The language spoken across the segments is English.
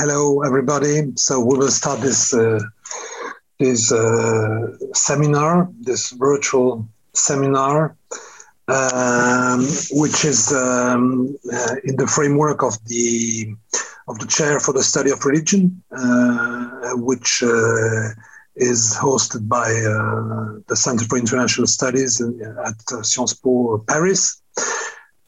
hello, everybody. So we will start this uh, this uh, seminar, this virtual seminar, um, which is um, uh, in the framework of the of the chair for the study of religion, uh, which uh, is hosted by uh, the Center for International Studies at Sciences Po Paris.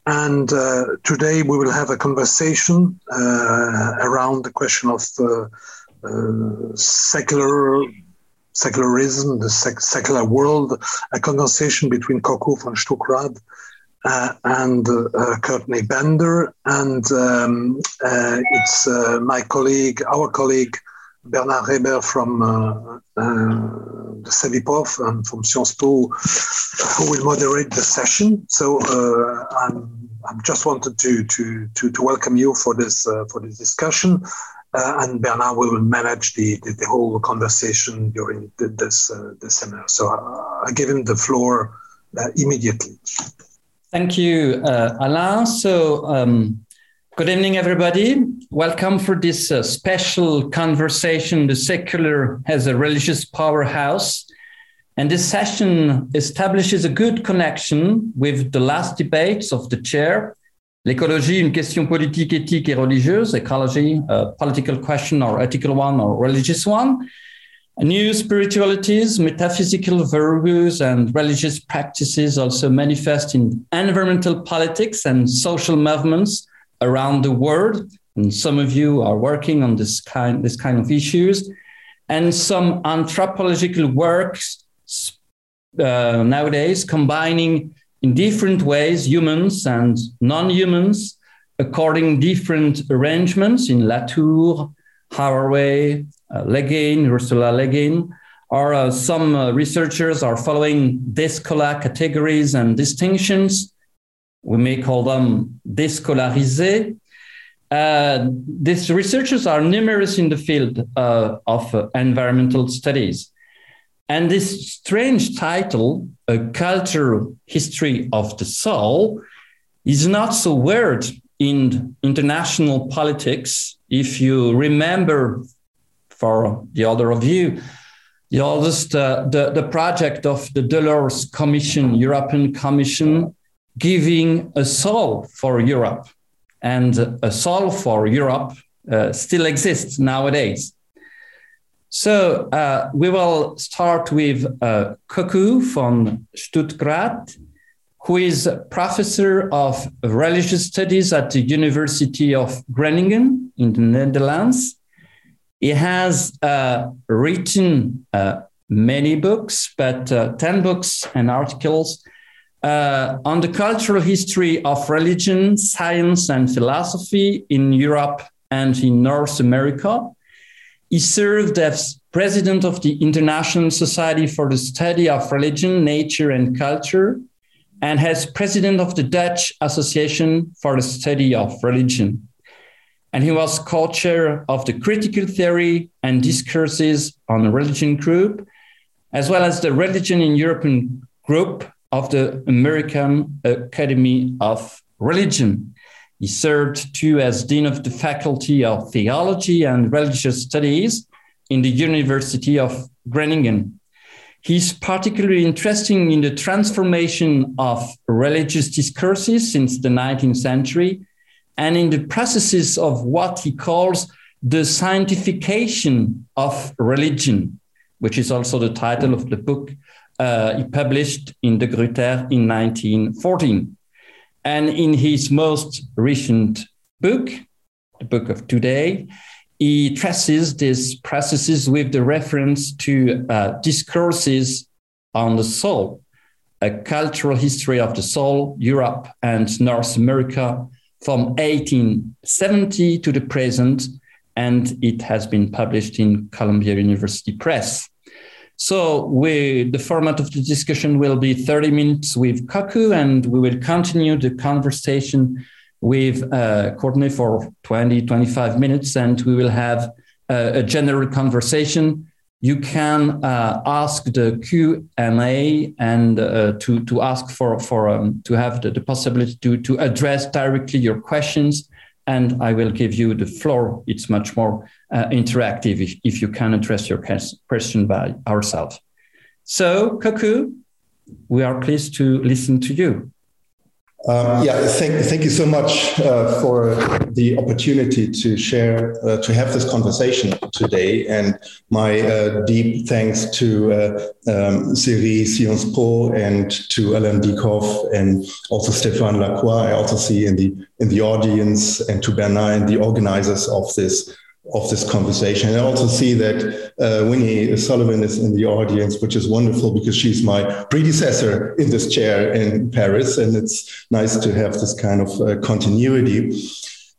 And uh, today we will have a conversation uh, around the question of uh, uh secular secularism, the sec secular world, a conversation between Kocku von Stuckrad uh, and uh, Courtney Bender. And um, it's my colleague, our colleague, Bernard Reber from uh, uh, the CEVIPOF and from Sciences Po, who will moderate the session. So uh, I'm, I'm just wanted to, to, to, to welcome you for this, uh, for this discussion. Uh, and Bernard will manage the, the, the whole conversation during the, this, uh, this seminar. So I, I give him the floor immediately. Thank you, Alain. So um, Good evening, everybody. Welcome for this uh, special conversation, The Secular as a Religious Powerhouse. And this session establishes a good connection with the last debates of the chair, L'écologie, une question politique, éthique et religieuse, ecology, a political question or ethical one or religious one, new spiritualities, metaphysical virtues, and religious practices also manifest in environmental politics and social movements around the world. And some of you are working on this kind, this kind of issues. And some anthropological works uh, nowadays combining in different ways humans and non-humans according different arrangements in Latour, Haraway, uh, Legain, Ursula Le Guin, or uh, some uh, researchers are following Descola categories and distinctions we may call them déscolarisés. Uh, these researchers are numerous in the field uh, of uh, environmental studies. And this strange title, A Cultural History of the Soul, is not so weird in international politics. If you remember, for the other of you, the oldest, uh, the, the project of the Delors Commission, European Commission, giving a soul for Europe. And a soul for Europe uh, still exists nowadays. So uh, we will start with uh, Kocku von Stuckrad, who is professor of religious studies at the University of Groningen in the Netherlands. He has uh, written uh, many books, but uh, 10 books and articles uh, on the cultural history of religion, science, and philosophy in Europe and in North America. He served as president of the International Society for the Study of Religion, Nature, and Culture, and as president of the Dutch Association for the Study of Religion. And he was co chair of the Critical Theory and Discourses on Religion group, as well as the Religion in European group of the American Academy of Religion. He served too as Dean of the Faculty of Theology and Religious Studies in the University of Groningen. He's particularly interested in the transformation of religious discourses since the 19th century and in the processes of what he calls the scientification of religion, which is also the title of the book uh, he published in De Gruyter in 1914. And in his most recent book, the book of today, he traces these processes with the reference to uh, discourses on the soul, a cultural history of the soul, Europe and North America from 1870 to the present, and it has been published in Columbia University Press. So we, the format of the discussion will be 30 minutes with Kocku, and we will continue the conversation with uh, Courtney for 20, 25 minutes, and we will have uh, a general conversation. You can uh, ask the Q and A and uh, to to ask for for um, to have the, the possibility to to address directly your questions and I will give you the floor. It's much more uh, interactive if, if you can address your question by ourselves. So, Kocku, we are pleased to listen to you. Um, yeah, thank, thank you so much uh, for the opportunity to share, uh, to have this conversation today. And my uh, deep thanks to uh, um, CERI Sciences Po and to Alain Dieckhoff and also Stéphane Lacroix. I also see in the in the audience and to Bernard and the organizers of this of this conversation. I also see that uh, Winnie Sullivan is in the audience, which is wonderful because she's my predecessor in this chair in Paris. And it's nice to have this kind of uh, continuity.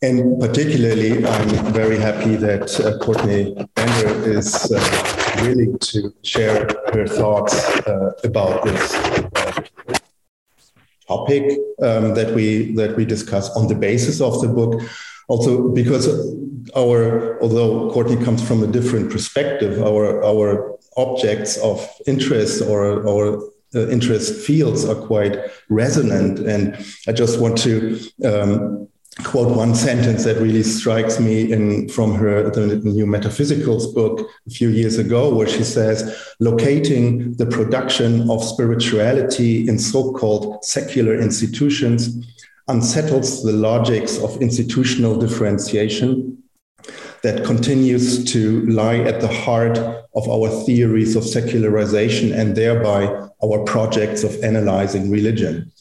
And particularly, I'm very happy that uh, Courtney Bender is uh, willing to share her thoughts uh, about this uh, topic um, that we that we discuss on the basis of the book also because our although Courtney comes from a different perspective, our our objects of interest or our uh, interest fields are quite resonant, and I just want to. Um, quote one sentence that really strikes me in from her the new metaphysicals book a few years ago where she says locating the production of spirituality in so-called secular institutions unsettles the logics of institutional differentiation that continues to lie at the heart of our theories of secularization and thereby our projects of analyzing religion.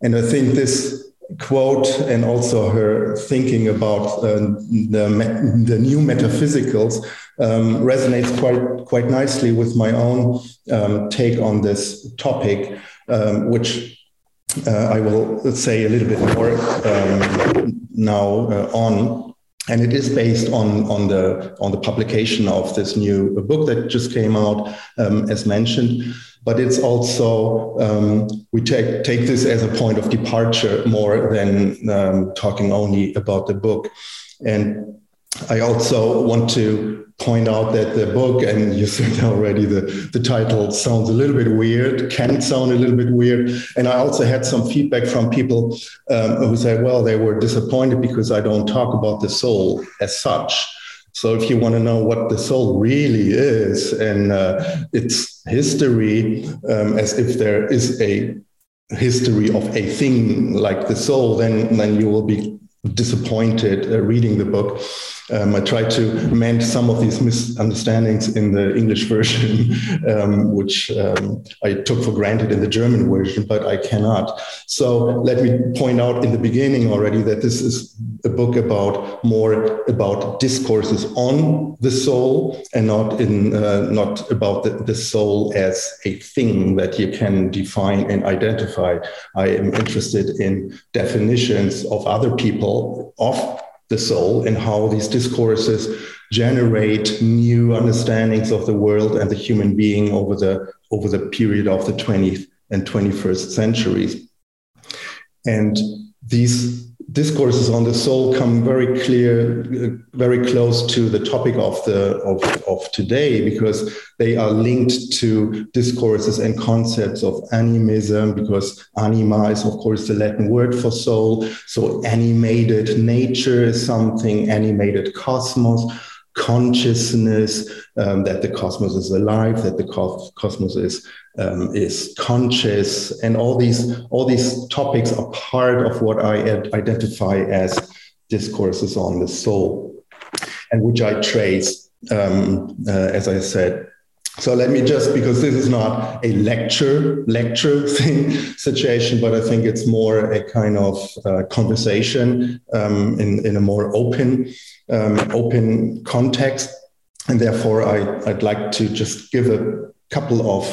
And I think this quote and also her thinking about uh, the, the new metaphysicals um, resonates quite, quite nicely with my own um, take on this topic, um, which I will say a little bit more um, now uh, on. And it is based on, on, the, on the publication of this new book that just came out, um, as mentioned. But it's also, um, we take, take this as a point of departure more than um, talking only about the book. And I also want to point out that the book, and you said already the, the title sounds a little bit weird, can sound a little bit weird. And I also had some feedback from people um, who said, well, they were disappointed because I don't talk about the soul as such. So if you want to know what the soul really is and uh, its history, um, as if there is a history of a thing like the soul, then, then you will be disappointed uh, reading the book. Um, I tried to mend some of these misunderstandings in the English version, um, which um, I took for granted in the German version, but I cannot. So let me point out in the beginning already that this is a book about more about discourses on the soul and not in uh, not about the, the soul as a thing that you can define and identify. I am interested in definitions of other people of the soul and how these discourses generate new understandings of the world and the human being over the over the period of the 20th and 21st centuries. And these discourses on the soul come very clear, very close to the topic of the of, of today because they are linked to discourses and concepts of animism because anima is of course the Latin word for soul. So animated nature is something, animated cosmos consciousness, um, that the cosmos is alive, that the cosmos is um, is conscious, and all these all these topics are part of what I identify as discourses on the soul, and which I trace, um, uh, as I said. So let me just because this is not a lecture lecture thing situation, but I think it's more a kind of uh, conversation um, in in a more open um, open context. And therefore, I, I'd like to just give a couple of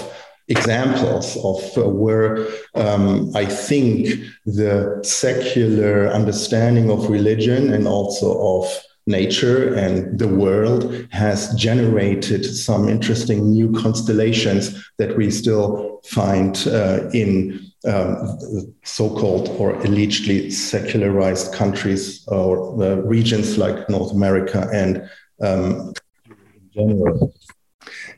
examples of uh, where um, I think the secular understanding of religion and also of nature and the world has generated some interesting new constellations that we still find uh, in um, so-called or allegedly secularized countries or uh, regions like North America and um, in general.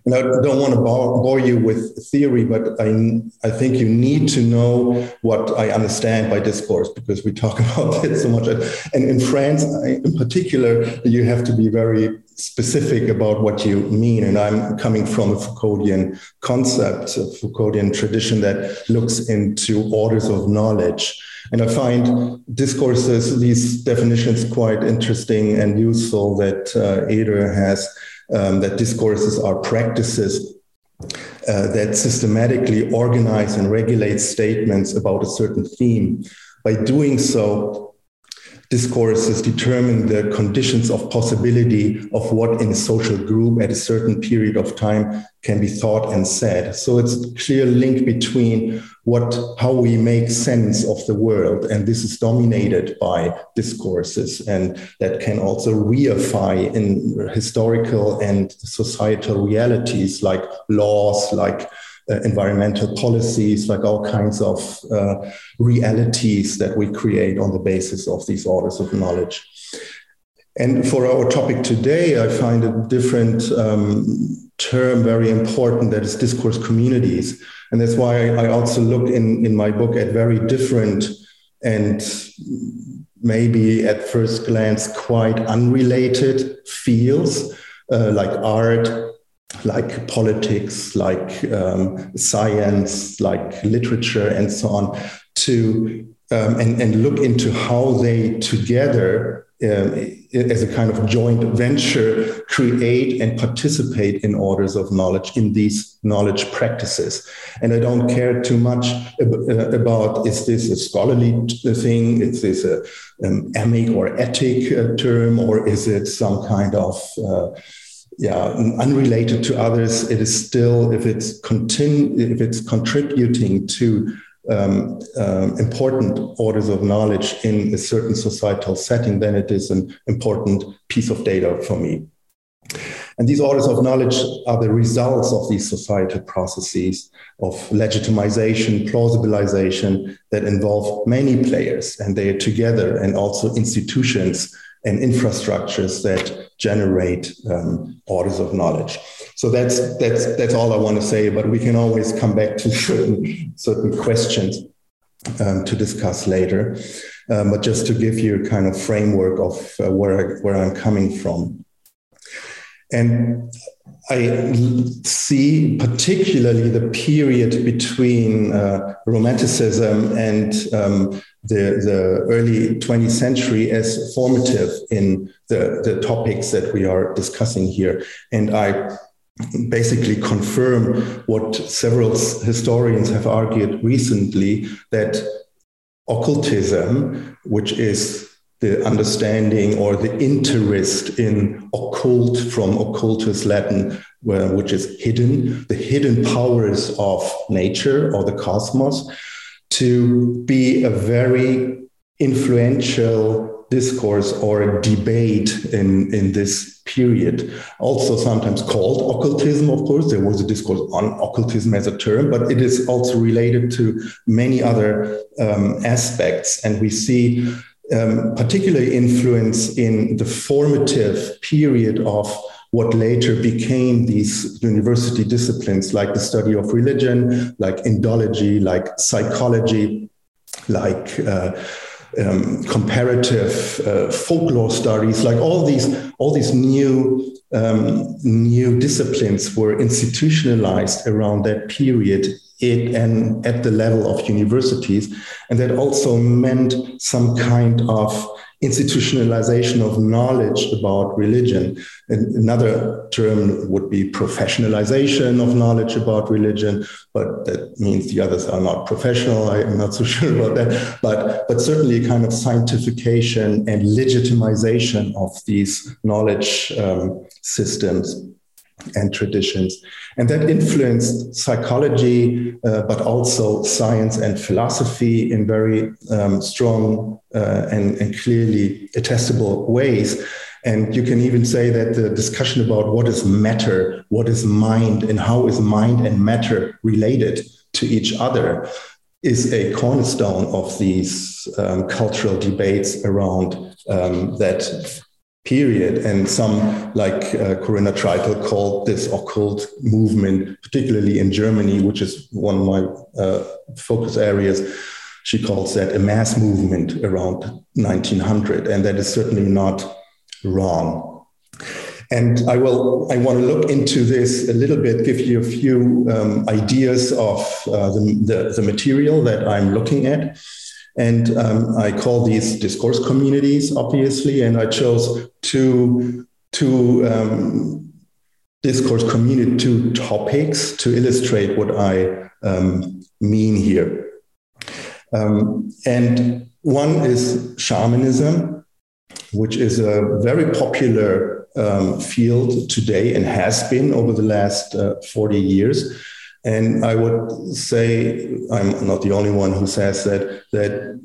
And I don't want to bore you with theory, but I, I think you need to know what I understand by discourse because we talk about it so much. And in France, in particular, you have to be very specific about what you mean. And I'm coming from a Foucauldian concept, a Foucauldian tradition that looks into orders of knowledge. And I find discourses, these definitions, quite interesting and useful that uh, Eder has um, that discourses are practices uh, that systematically organize and regulate statements about a certain theme. By doing so, discourses determine the conditions of possibility of what in a social group at a certain period of time can be thought and said. So it's a clear link between what how we make sense of the world, and this is dominated by discourses, and that can also reify in historical and societal realities like laws, like uh, environmental policies, like all kinds of uh, realities that we create on the basis of these orders of knowledge. And for our topic today, I find a different um, term very important that is discourse communities. And that's why I also look in, in my book at very different and maybe at first glance quite unrelated fields uh, like art, like politics, like um, science, like literature, and so on, to um, and, and look into how they together, um, as a kind of joint venture, create and participate in orders of knowledge in these knowledge practices. And I don't care too much uh, about is this a scholarly thing, is this a um, emic or etic uh, term, or is it some kind of uh, yeah, unrelated to others, it is still if it's continu- if it's contributing to um, um, important orders of knowledge in a certain societal setting, then it is an important piece of data for me. And these orders of knowledge are the results of these societal processes of legitimization, plausibilization that involve many players, and they are together, and also institutions and infrastructures that generate um, orders of knowledge. So that's that's that's all I want to say. But we can always come back to certain certain questions um, to discuss later. Um, but just to give you a kind of framework of uh, where I, where I'm coming from, and I see particularly the period between uh, Romanticism and um, the, the early 20th century as formative in the, the topics that we are discussing here. And I basically confirm what several historians have argued recently that occultism, which is the understanding or the interest in occult from occultus Latin, uh, which is hidden, the hidden powers of nature or the cosmos, to be a very influential discourse or debate in, in this period. Also, sometimes called occultism, of course. There was a discourse on occultism as a term, but it is also related to many other um, aspects. And we see um, particular influence in the formative period of what later became these university disciplines like the study of religion, like Indology, like psychology, like uh, um, comparative uh, folklore studies, like all these, all these new, um, new disciplines were institutionalized around that period it and at the level of universities. And that also meant some kind of institutionalization of knowledge about religion. And another term would be professionalization of knowledge about religion, but that means the others are not professional. I'm not so sure about that. But, but certainly a kind of scientification and legitimization of these knowledge um, systems and traditions. And that influenced psychology, uh, but also science and philosophy in very um, strong uh, and, and clearly attestable ways. And you can even say that the discussion about what is matter, what is mind, and how is mind and matter related to each other is a cornerstone of these um, cultural debates around um, that period. And some, like uh, Corinna Treitel, called this occult movement, particularly in Germany, which is one of my uh, focus areas. She calls that a mass movement around 1900, and that is certainly not wrong. And I will. I want to look into this a little bit, give you a few um, ideas of uh, the, the, the material that I'm looking at, and um, I call these discourse communities, obviously, and I chose two, two um, discourse community, two topics to illustrate what I um, mean here. Um, and one is shamanism, which is a very popular um, field today and has been over the last uh, 40 years. And I would say I'm not the only one who says that that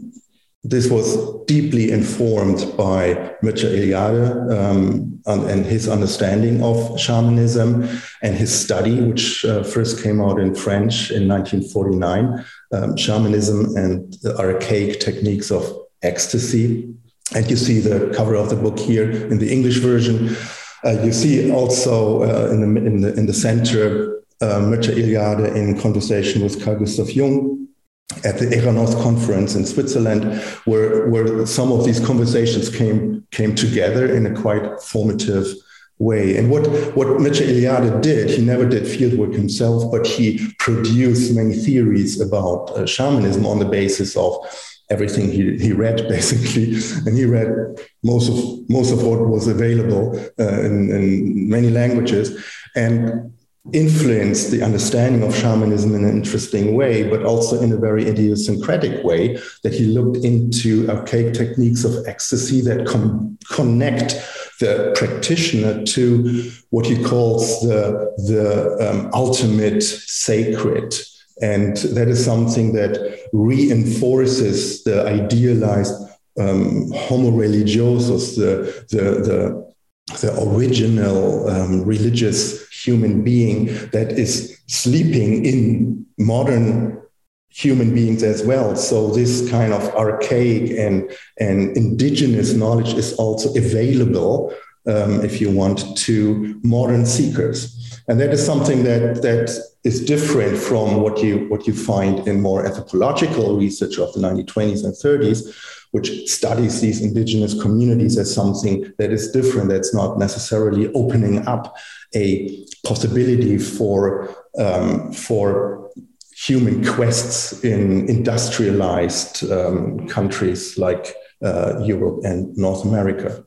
this was deeply informed by Mircea Eliade um, and his understanding of shamanism and his study, which uh, first came out in French in 1949, um, shamanism and the archaic techniques of ecstasy. And you see the cover of the book here in the English version. Uh, you see also uh, in, the, in, the, in the center uh, Mircea Eliade in conversation with Carl Gustav Jung at the Eranos conference in Switzerland, where, where some of these conversations came, came together in a quite formative way. And what, what Mircea Eliade did, he never did fieldwork himself, but he produced many theories about uh, shamanism on the basis of everything he, he read basically and he read most of most of what was available uh, in, in many languages and influenced the understanding of shamanism in an interesting way, but also in a very idiosyncratic way, that he looked into archaic techniques of ecstasy that com- connect the practitioner to what he calls the, the um, ultimate sacred. And that is something that reinforces the idealized um, homo religiosus, the, the, the the original um, religious human being that is sleeping in modern human beings as well. So this kind of archaic and, and indigenous knowledge is also available um, if you want to modern seekers. And that is something that, that is different from what you, what you find in more anthropological research of the 1920s and 30s, which studies these indigenous communities as something that is different, that's not necessarily opening up a possibility for, um, for human quests in industrialized um, countries like uh, Europe and North America.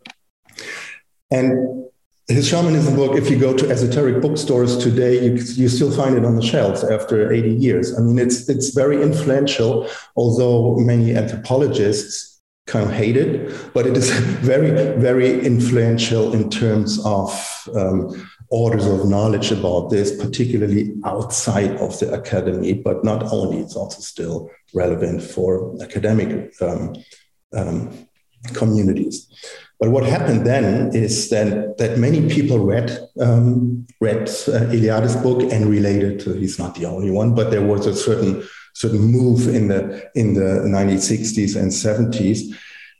And his shamanism book, if you go to esoteric bookstores today, you, you still find it on the shelves after 80 years. I mean, it's, it's very influential, although many anthropologists kind of hated, but it is very, very influential in terms of um, orders of knowledge about this, particularly outside of the academy. But not only, it's also still relevant for academic um, um, communities. But what happened then is that, that many people read um, read uh, Eliade's book and related. To, he's not the only one, but there was a certain certain move in the in the 1960s and 70s,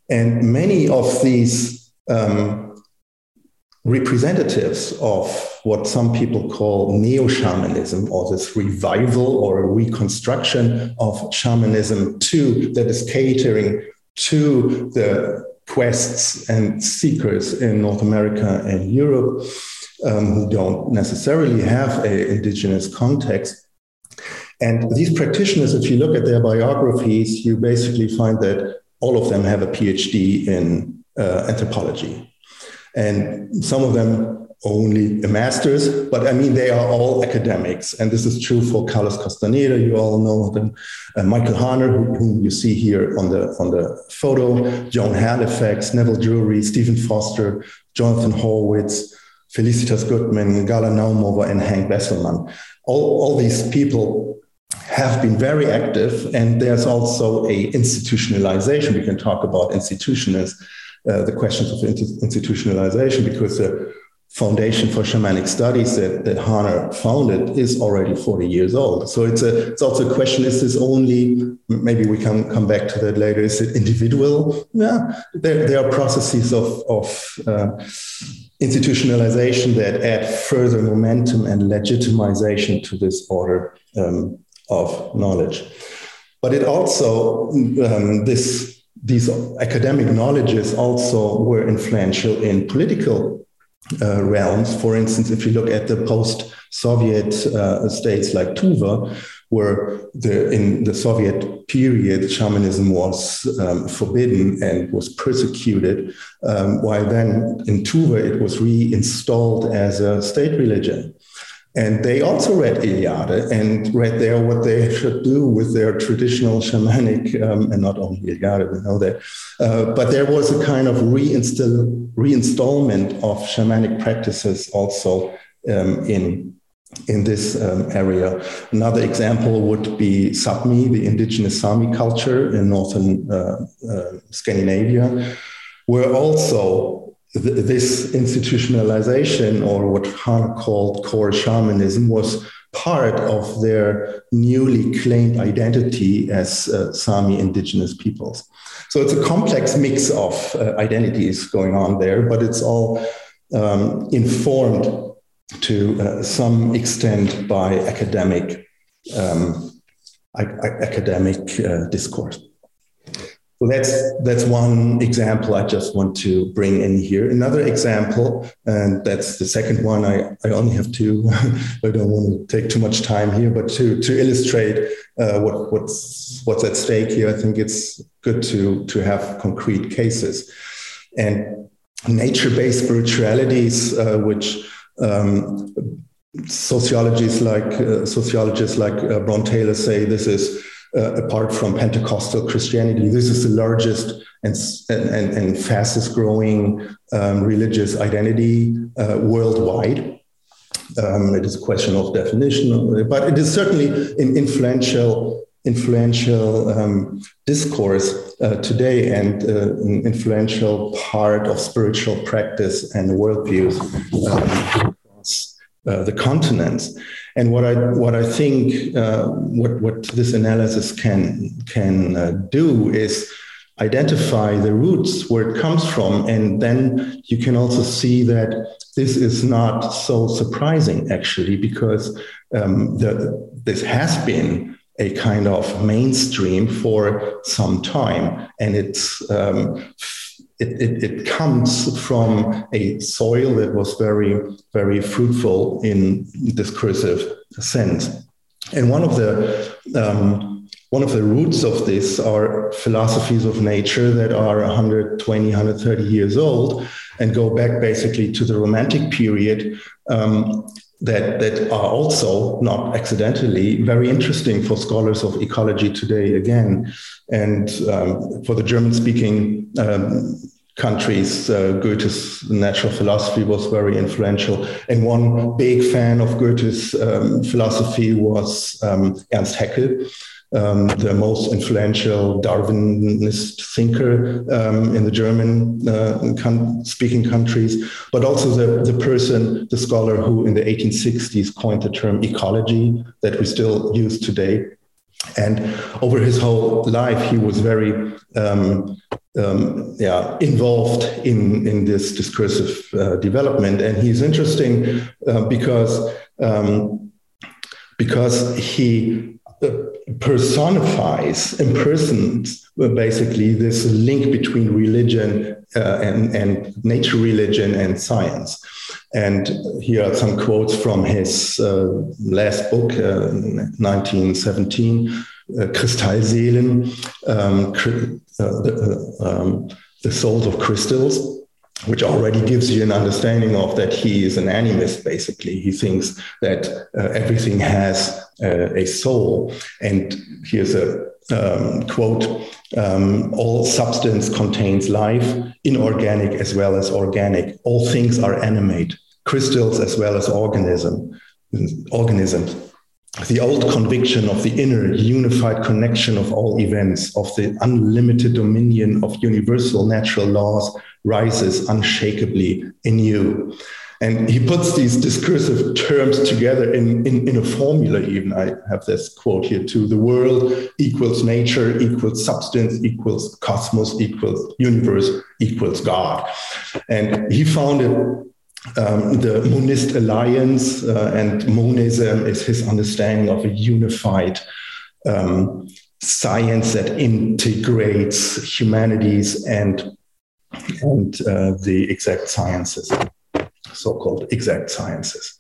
and many of these um, representatives of what some people call neo shamanism or this revival or a reconstruction of shamanism too that is catering to the quests and seekers in North America and Europe um, who don't necessarily have an indigenous context and these practitioners, if you look at their biographies, you basically find that all of them have a PhD in uh, anthropology. And some of them only a master's, but I mean, they are all academics. And this is true for Carlos Castaneda, you all know them, uh, Michael Harner, whom who you see here on the, on the photo, Joan Halifax, Neville Drury, Stephen Foster, Jonathan Horwitz, Felicitas Goodman, Gala Naumova, and Hank Wesselman. All, all these people have been very active, and there's also a institutionalization. We can talk about institutions, uh, the questions of institutionalization, because the foundation for shamanic studies that, that Harner founded is already 40 years old. So it's a it's also a question, is this only maybe we can come back to that later, is it individual? Yeah, there, there are processes of, of uh, institutionalization that add further momentum and legitimization to this order um, of knowledge. But it also um, this these academic knowledges also were influential in political uh, realms. For instance, if you look at the post-Soviet uh, states like Tuva, where the, in the Soviet period shamanism was um, forbidden and was persecuted, um, while then in Tuva it was reinstalled as a state religion. And they also read Eliade and read there what they should do with their traditional shamanic, um, and not only Eliade, we know that. Uh, but there was a kind of reinstall, reinstallment of shamanic practices also um, in, in this um, area. Another example would be Sapmi, the indigenous Sami culture in northern uh, uh, Scandinavia, where also this institutionalization, or what Harner called core shamanism, was part of their newly claimed identity as uh, Sami indigenous peoples. So it's a complex mix of uh, identities going on there, but it's all um, informed to uh, some extent by academic um, academic uh, discourse. So that's that's one example I just want to bring in here. Another example, and that's the second one. I, I only have two. I don't want to take too much time here, but to to illustrate uh, what what's what's at stake here, I think it's good to to have concrete cases and nature-based spiritualities, uh, which um, sociologists like uh, sociologists like uh, Bron Taylor say this is uh, apart from Pentecostal Christianity. This is the largest and, and, and fastest growing um, religious identity uh, worldwide. Um, it is a question of definition, but it is certainly an influential influential um, discourse uh, today and uh, an influential part of spiritual practice and worldviews um, uh, the continents. And what I what I think uh, what what this analysis can can uh, do is identify the roots where it comes from, and then you can also see that this is not so surprising actually because um, the, this has been a kind of mainstream for some time, and it's um, it, it, it, comes from a soil that was very, very fruitful in discursive sense. And one of the um, one of the roots of this are philosophies of nature that are 120, 130 years old and go back basically to the Romantic period. Um, that, that are also not accidentally very interesting for scholars of ecology today again. And um, for the German speaking um, countries, uh, Goethe's natural philosophy was very influential. And one big fan of Goethe's um, philosophy was um, Ernst Haeckel. Um, the most influential Darwinist thinker um, in the German uh, speaking countries, but also the, the person, the scholar who in the 1860s coined the term ecology that we still use today. And over his whole life, he was very um, um, yeah, involved in, in this discursive uh, development. And he's interesting uh, because, um, because he uh, personifies, impersons uh, basically this link between religion uh, and, and nature religion and science. And here are some quotes from his uh, last book, 1917, Kristallseelen, um, uh, the, uh, um, the souls of crystals, which already gives you an understanding of that he is an animist, basically. He thinks that uh, everything has uh, a soul. And here's a um, quote um, All substance contains life, inorganic as well as organic. All things are animate, crystals as well as organism, organisms the old conviction of the inner unified connection of all events, of the unlimited dominion of universal natural laws rises unshakably in you. And he puts these discursive terms together in, in, in, a formula, even. I have this quote here too the world equals nature, equals substance, equals cosmos, equals universe, equals God. And he founded um, the Monist Alliance, uh, and monism is his understanding of a unified um, science that integrates humanities and and uh, the exact sciences so-called exact sciences.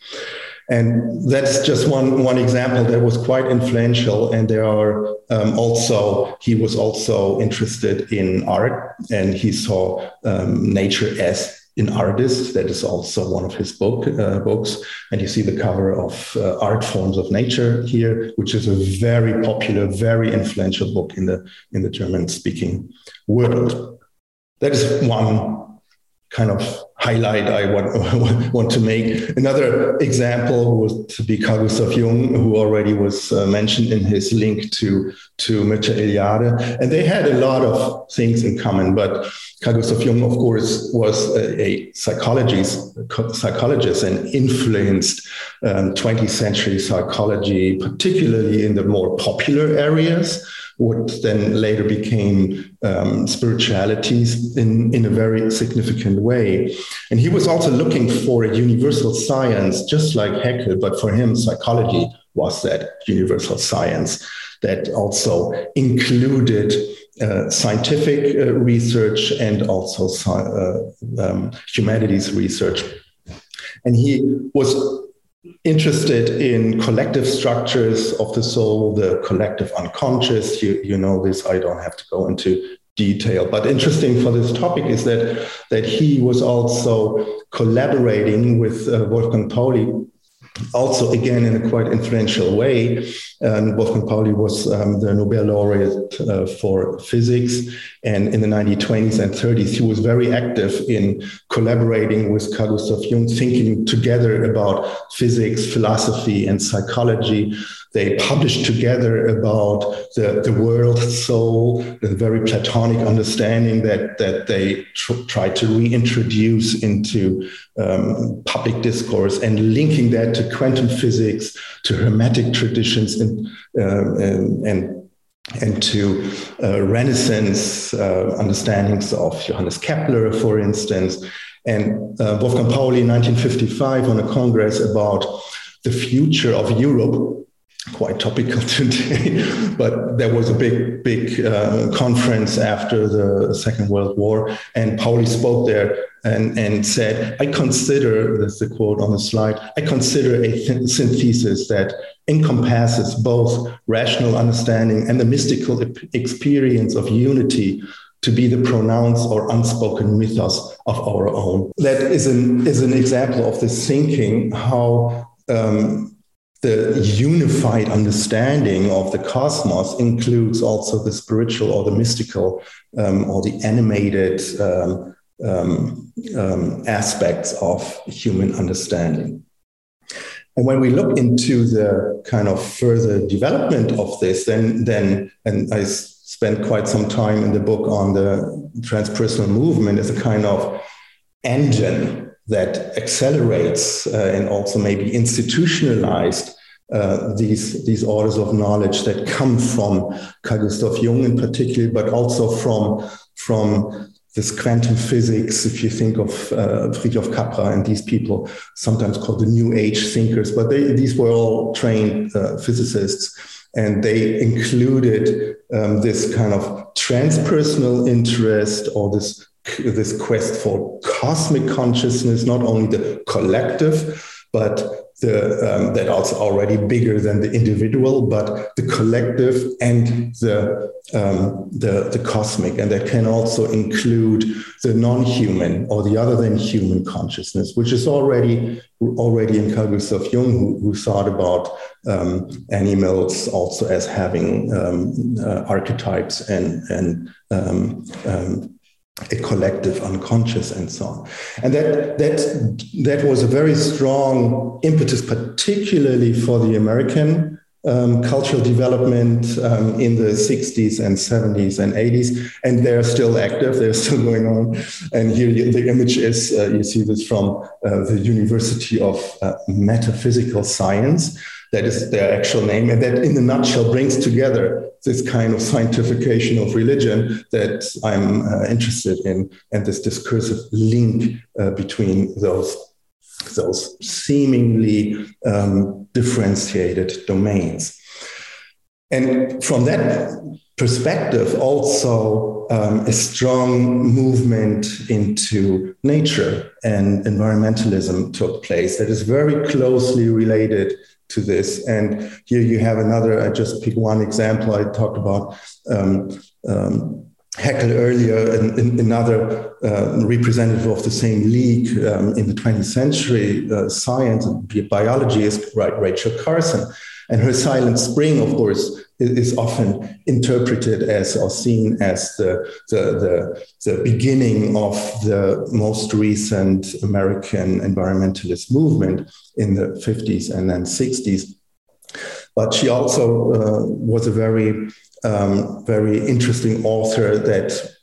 And that's just one, one example that was quite influential. And there are um, also, he was also interested in art and he saw um, nature as an artist. That is also one of his book, uh, books. And you see the cover of uh, Art Forms of Nature here, which is a very popular, very influential book in the, in the German speaking world. That is one kind of highlight I want, want to make. Another example would be Carl Gustav Jung, who already was uh, mentioned in his link to, to Mircea Eliade. And they had a lot of things in common, but Carl Gustav Jung, of course, was a, a psychologist, psychologist and influenced um, 20th century psychology, particularly in the more popular areas what then later became um, spiritualities in, in a very significant way. And he was also looking for a universal science, just like Haeckel, but for him, psychology was that universal science that also included uh, scientific uh, research and also uh, um, humanities research. And he was interested in collective structures of the soul, the collective unconscious. You, you know this, I don't have to go into detail. But interesting for this topic is that, that he was also collaborating with uh, Wolfgang Pauli also again in a quite influential way. And Wolfgang Pauli was um, the Nobel laureate uh, for physics. And in the 1920s and 30s, he was very active in collaborating with Carl Gustav Jung, thinking together about physics, philosophy, and psychology. They published together about the, the world soul, the very Platonic understanding that, that they tr- tried to reintroduce into um, public discourse and linking that to quantum physics, to Hermetic traditions, and, uh, and, and and to uh, Renaissance uh, understandings of Johannes Kepler, for instance. And uh, Wolfgang Pauli in 1955 on a congress about the future of Europe quite topical today, but there was a big, big uh, conference after the Second World War, and Pauli spoke there and, and said, I consider, that's the quote on the slide, I consider a th- synthesis that encompasses both rational understanding and the mystical experience of unity to be the pronounced or unspoken mythos of our own. That is an, is an example of this thinking, how um, the unified understanding of the cosmos includes also the spiritual or the mystical um, or the animated um, um, um, aspects of human understanding. And when we look into the kind of further development of this, then, then and I spent quite some time in the book on the transpersonal movement as a kind of engine that accelerates uh, and also maybe institutionalized uh, these these orders of knowledge that come from Carl Gustav Jung in particular, but also from from this quantum physics. If you think of uh, Fritjof Capra and these people, sometimes called the New Age thinkers, but they, these were all trained uh, physicists, and they included um, this kind of transpersonal interest or this this quest for cosmic consciousness, not only the collective, but the, um, that also already bigger than the individual, but the collective and the, um, the, the cosmic. And that can also include the non-human or the other than human consciousness, which is already already in Carl Gustav Jung, who, who thought about um, animals also as having um, uh, archetypes and, and um, um, a collective unconscious and so on and that that that was a very strong impetus particularly for the american um, cultural development um, in the 60s and 70s and 80s, and they're still active, they're still going on. And here the image is uh, you see this from uh, the University of uh, Metaphysical Science. That is their actual name, and that in a nutshell brings together this kind of scientification of religion that I'm uh, interested in, and this discursive link uh, between those those seemingly um, differentiated domains. And from that perspective, also um, a strong movement into nature and environmentalism took place that is very closely related to this. And here you have another, I just pick one example. I talked about um, um, Haeckel earlier, another uh, representative of the same league um, in the 20th century, uh, science and biology is Rachel Carson. And her Silent Spring, of course, is often interpreted as or seen as the, the, the, the beginning of the most recent American environmentalist movement in the 50s and then 60s. But she also uh, was a very um, very interesting author that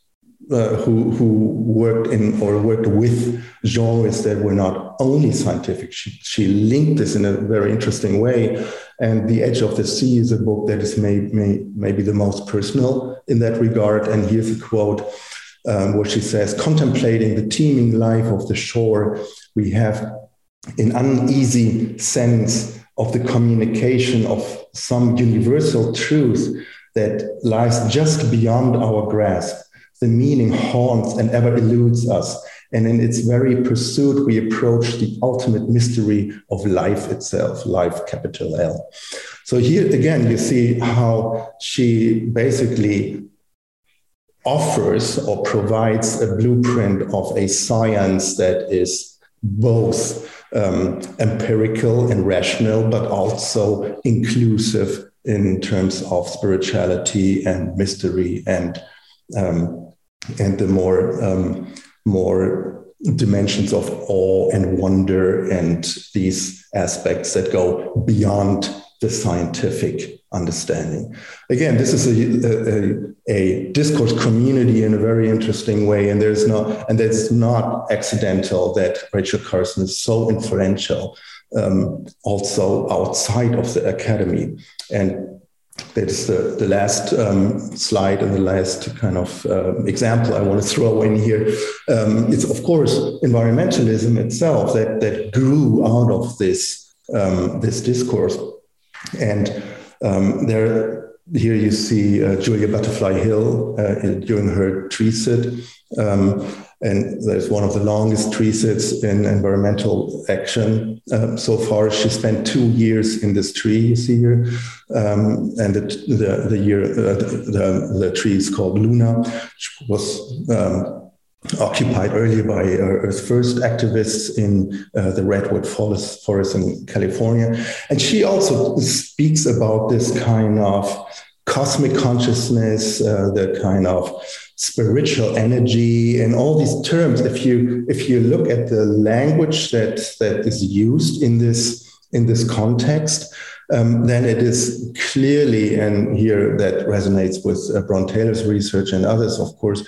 uh, who, who worked in or worked with genres that were not only scientific. She, she linked this in a very interesting way. And The Edge of the Sea is a book that is may, may, maybe the most personal in that regard. And here's a quote um, where she says, Contemplating the teeming life of the shore, we have an uneasy sense of the communication of some universal truth that lies just beyond our grasp. The meaning haunts and ever eludes us. And in its very pursuit, we approach the ultimate mystery of life itself, life, capital L. So here again, you see how she basically offers or provides a blueprint of a science that is both um, empirical and rational, but also inclusive in terms of spirituality and mystery and um, and the more um, more dimensions of awe and wonder and these aspects that go beyond the scientific understanding. Again, this is a, a, a, discourse community in a very interesting way, and there's not and it's not accidental that Rachel Carson is so influential um, also outside of the academy. And that is the, the last um, slide and the last kind of uh, example I want to throw in here. Um, it's, of course, environmentalism itself that, that grew out of this, um, this discourse. And um, there, here you see uh, Julia Butterfly Hill uh, during her tree-sit. Um, and there's one of the longest tree-sits in environmental action uh, so far. She spent two years in this tree you see here, um, and the, the, the year uh, the, the, tree is called Luna, which was um, occupied earlier by uh, Earth First activists in uh, the redwood forest, forest in California, and she also speaks about this kind of cosmic consciousness, uh, the kind of spiritual energy and all these terms. If you if you look at the language that that is used in this in this context um, then it is clearly and here that resonates with uh, Bron Taylor's research and others of course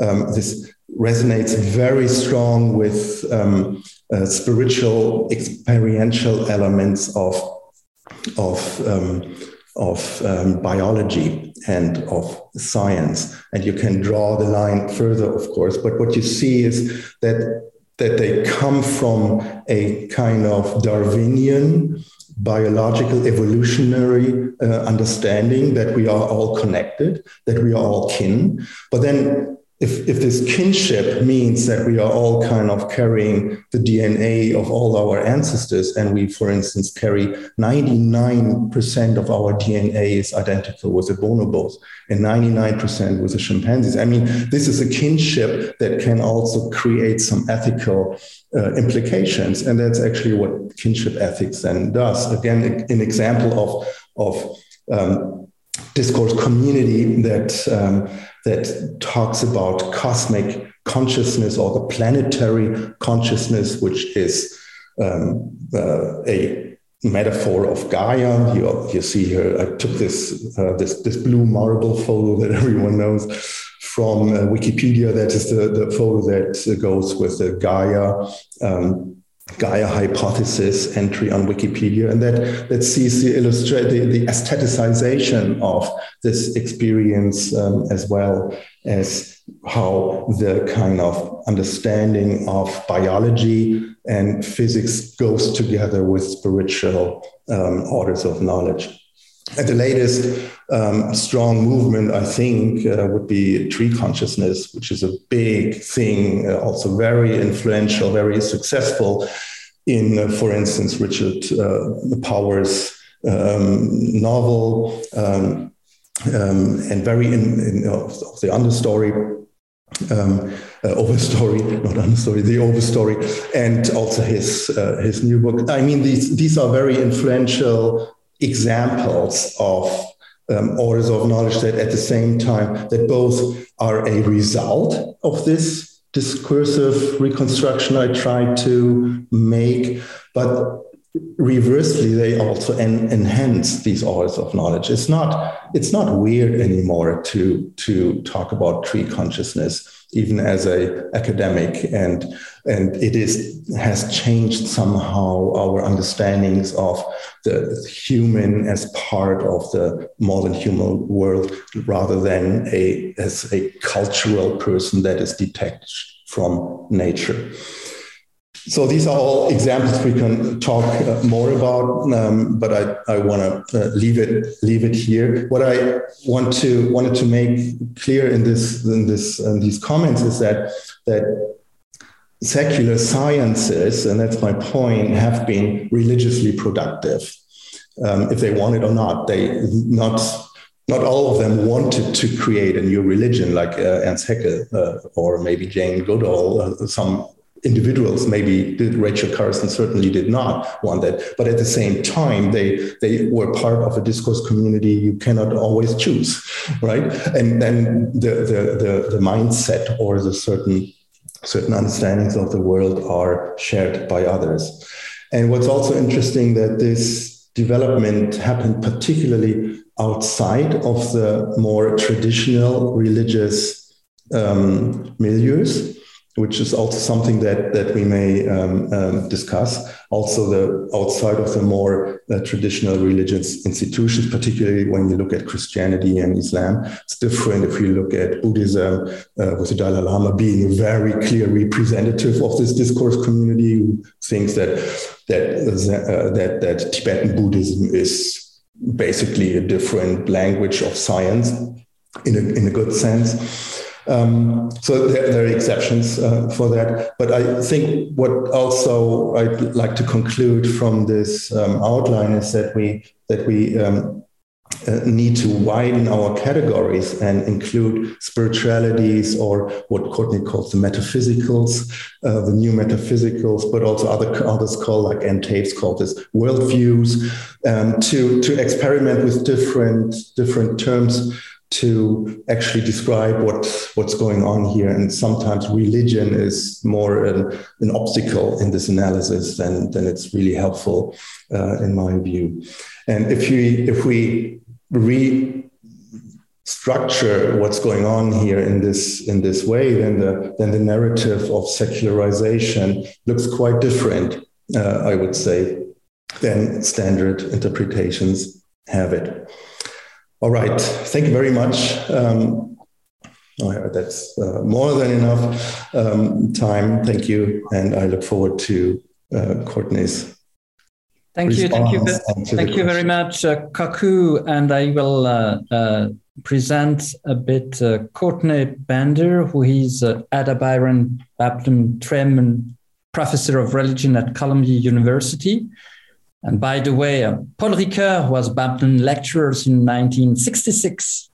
um, this resonates very strong with um, uh, spiritual experiential elements of of um, of um, biology and of science. And you can draw the line further, of course. But what you see is that, that they come from a kind of Darwinian biological evolutionary uh, understanding that we are all connected, that we are all kin. But then if, if this kinship means that we are all kind of carrying the DNA of all our ancestors, and we, for instance, carry 99% of our DNA is identical with the bonobos and 99% with the chimpanzees. I mean, this is a kinship that can also create some ethical uh, implications. And that's actually what kinship ethics then does. Again, an example of, of um, discourse community that um, that talks about cosmic consciousness or the planetary consciousness, which is um, uh, a metaphor of Gaia. You, you see here, I took this, uh, this, this blue marble photo that everyone knows from uh, Wikipedia. That is the, the photo that goes with the Gaia. Um, Gaia hypothesis entry on Wikipedia, and that that sees the illustrate the, the aestheticization of this experience um, as well as how the kind of understanding of biology and physics goes together with spiritual um, orders of knowledge. And the latest um, strong movement, I think, uh, would be tree consciousness, which is a big thing, uh, also very influential, very successful in, uh, for instance, Richard uh, Powers' um, novel, um, um, and very in, in the understory. Um, uh, overstory, not understory, the overstory, and also his uh, his new book. I mean, these these are very influential examples of um, orders of knowledge that at the same time that both are a result of this discursive reconstruction I tried to make, but reversely they also en- enhance these orders of knowledge. It's not it's not weird anymore to to talk about tree consciousness even as a academic and and it is has changed somehow our understandings of the human as part of the modern human world rather than a as a cultural person that is detached from nature so these are all examples we can talk uh, more about, um, but I, I want to uh, leave it leave it here. What I want to wanted to make clear in this in this in these comments is that that secular sciences, and that's my point, have been religiously productive, um, if they want it or not. They not not all of them wanted to create a new religion like uh, Ernst Haeckel uh, or maybe Jane Goodall, uh, some individuals maybe did rachel carson certainly did not want that. But at the same time they they were part of a discourse community you cannot always choose right? And then the the the, the mindset or the certain certain understandings of the world are shared by others. And what's also interesting that this development happened particularly outside of the more traditional religious um, milieus which is also something that that we may um, um, discuss. Also, the outside of the more uh, traditional religious institutions, particularly when you look at Christianity and Islam, it's different. If you look at Buddhism, uh, with the Dalai Lama being a very clear representative of this discourse community, who thinks that that uh, that that Tibetan Buddhism is basically a different language of science in a, in a good sense. Um, so there, there, are exceptions uh, for that. But I think what also I'd like to conclude from this um, outline is that we that we um, uh, need to widen our categories and include spiritualities or what Courtney calls the metaphysicals, uh, the new metaphysicals, but also other others call like Ann Taves called this worldviews, um, to to experiment with different different terms to actually describe what what's going on here. And sometimes religion is more an, an obstacle in this analysis than than it's really helpful, uh, in my view. And if we if we restructure what's going on here in this in this way, then the then the narrative of secularization looks quite different. Uh, I would say than standard interpretations have it. All right. Thank you very much. Um, oh, that's uh, more than enough um, time. Thank you. And I look forward to uh, Courtney's. Thank you. Thank you. Thank you very much, uh, Kocku. And I will uh, uh, present a bit uh, Courtney Bender, who is uh, Ada Byron Bampton Tremaine Professor of Religion at Columbia University. And by the way, uh, Paul Ricoeur was Bampton lecturers in 1966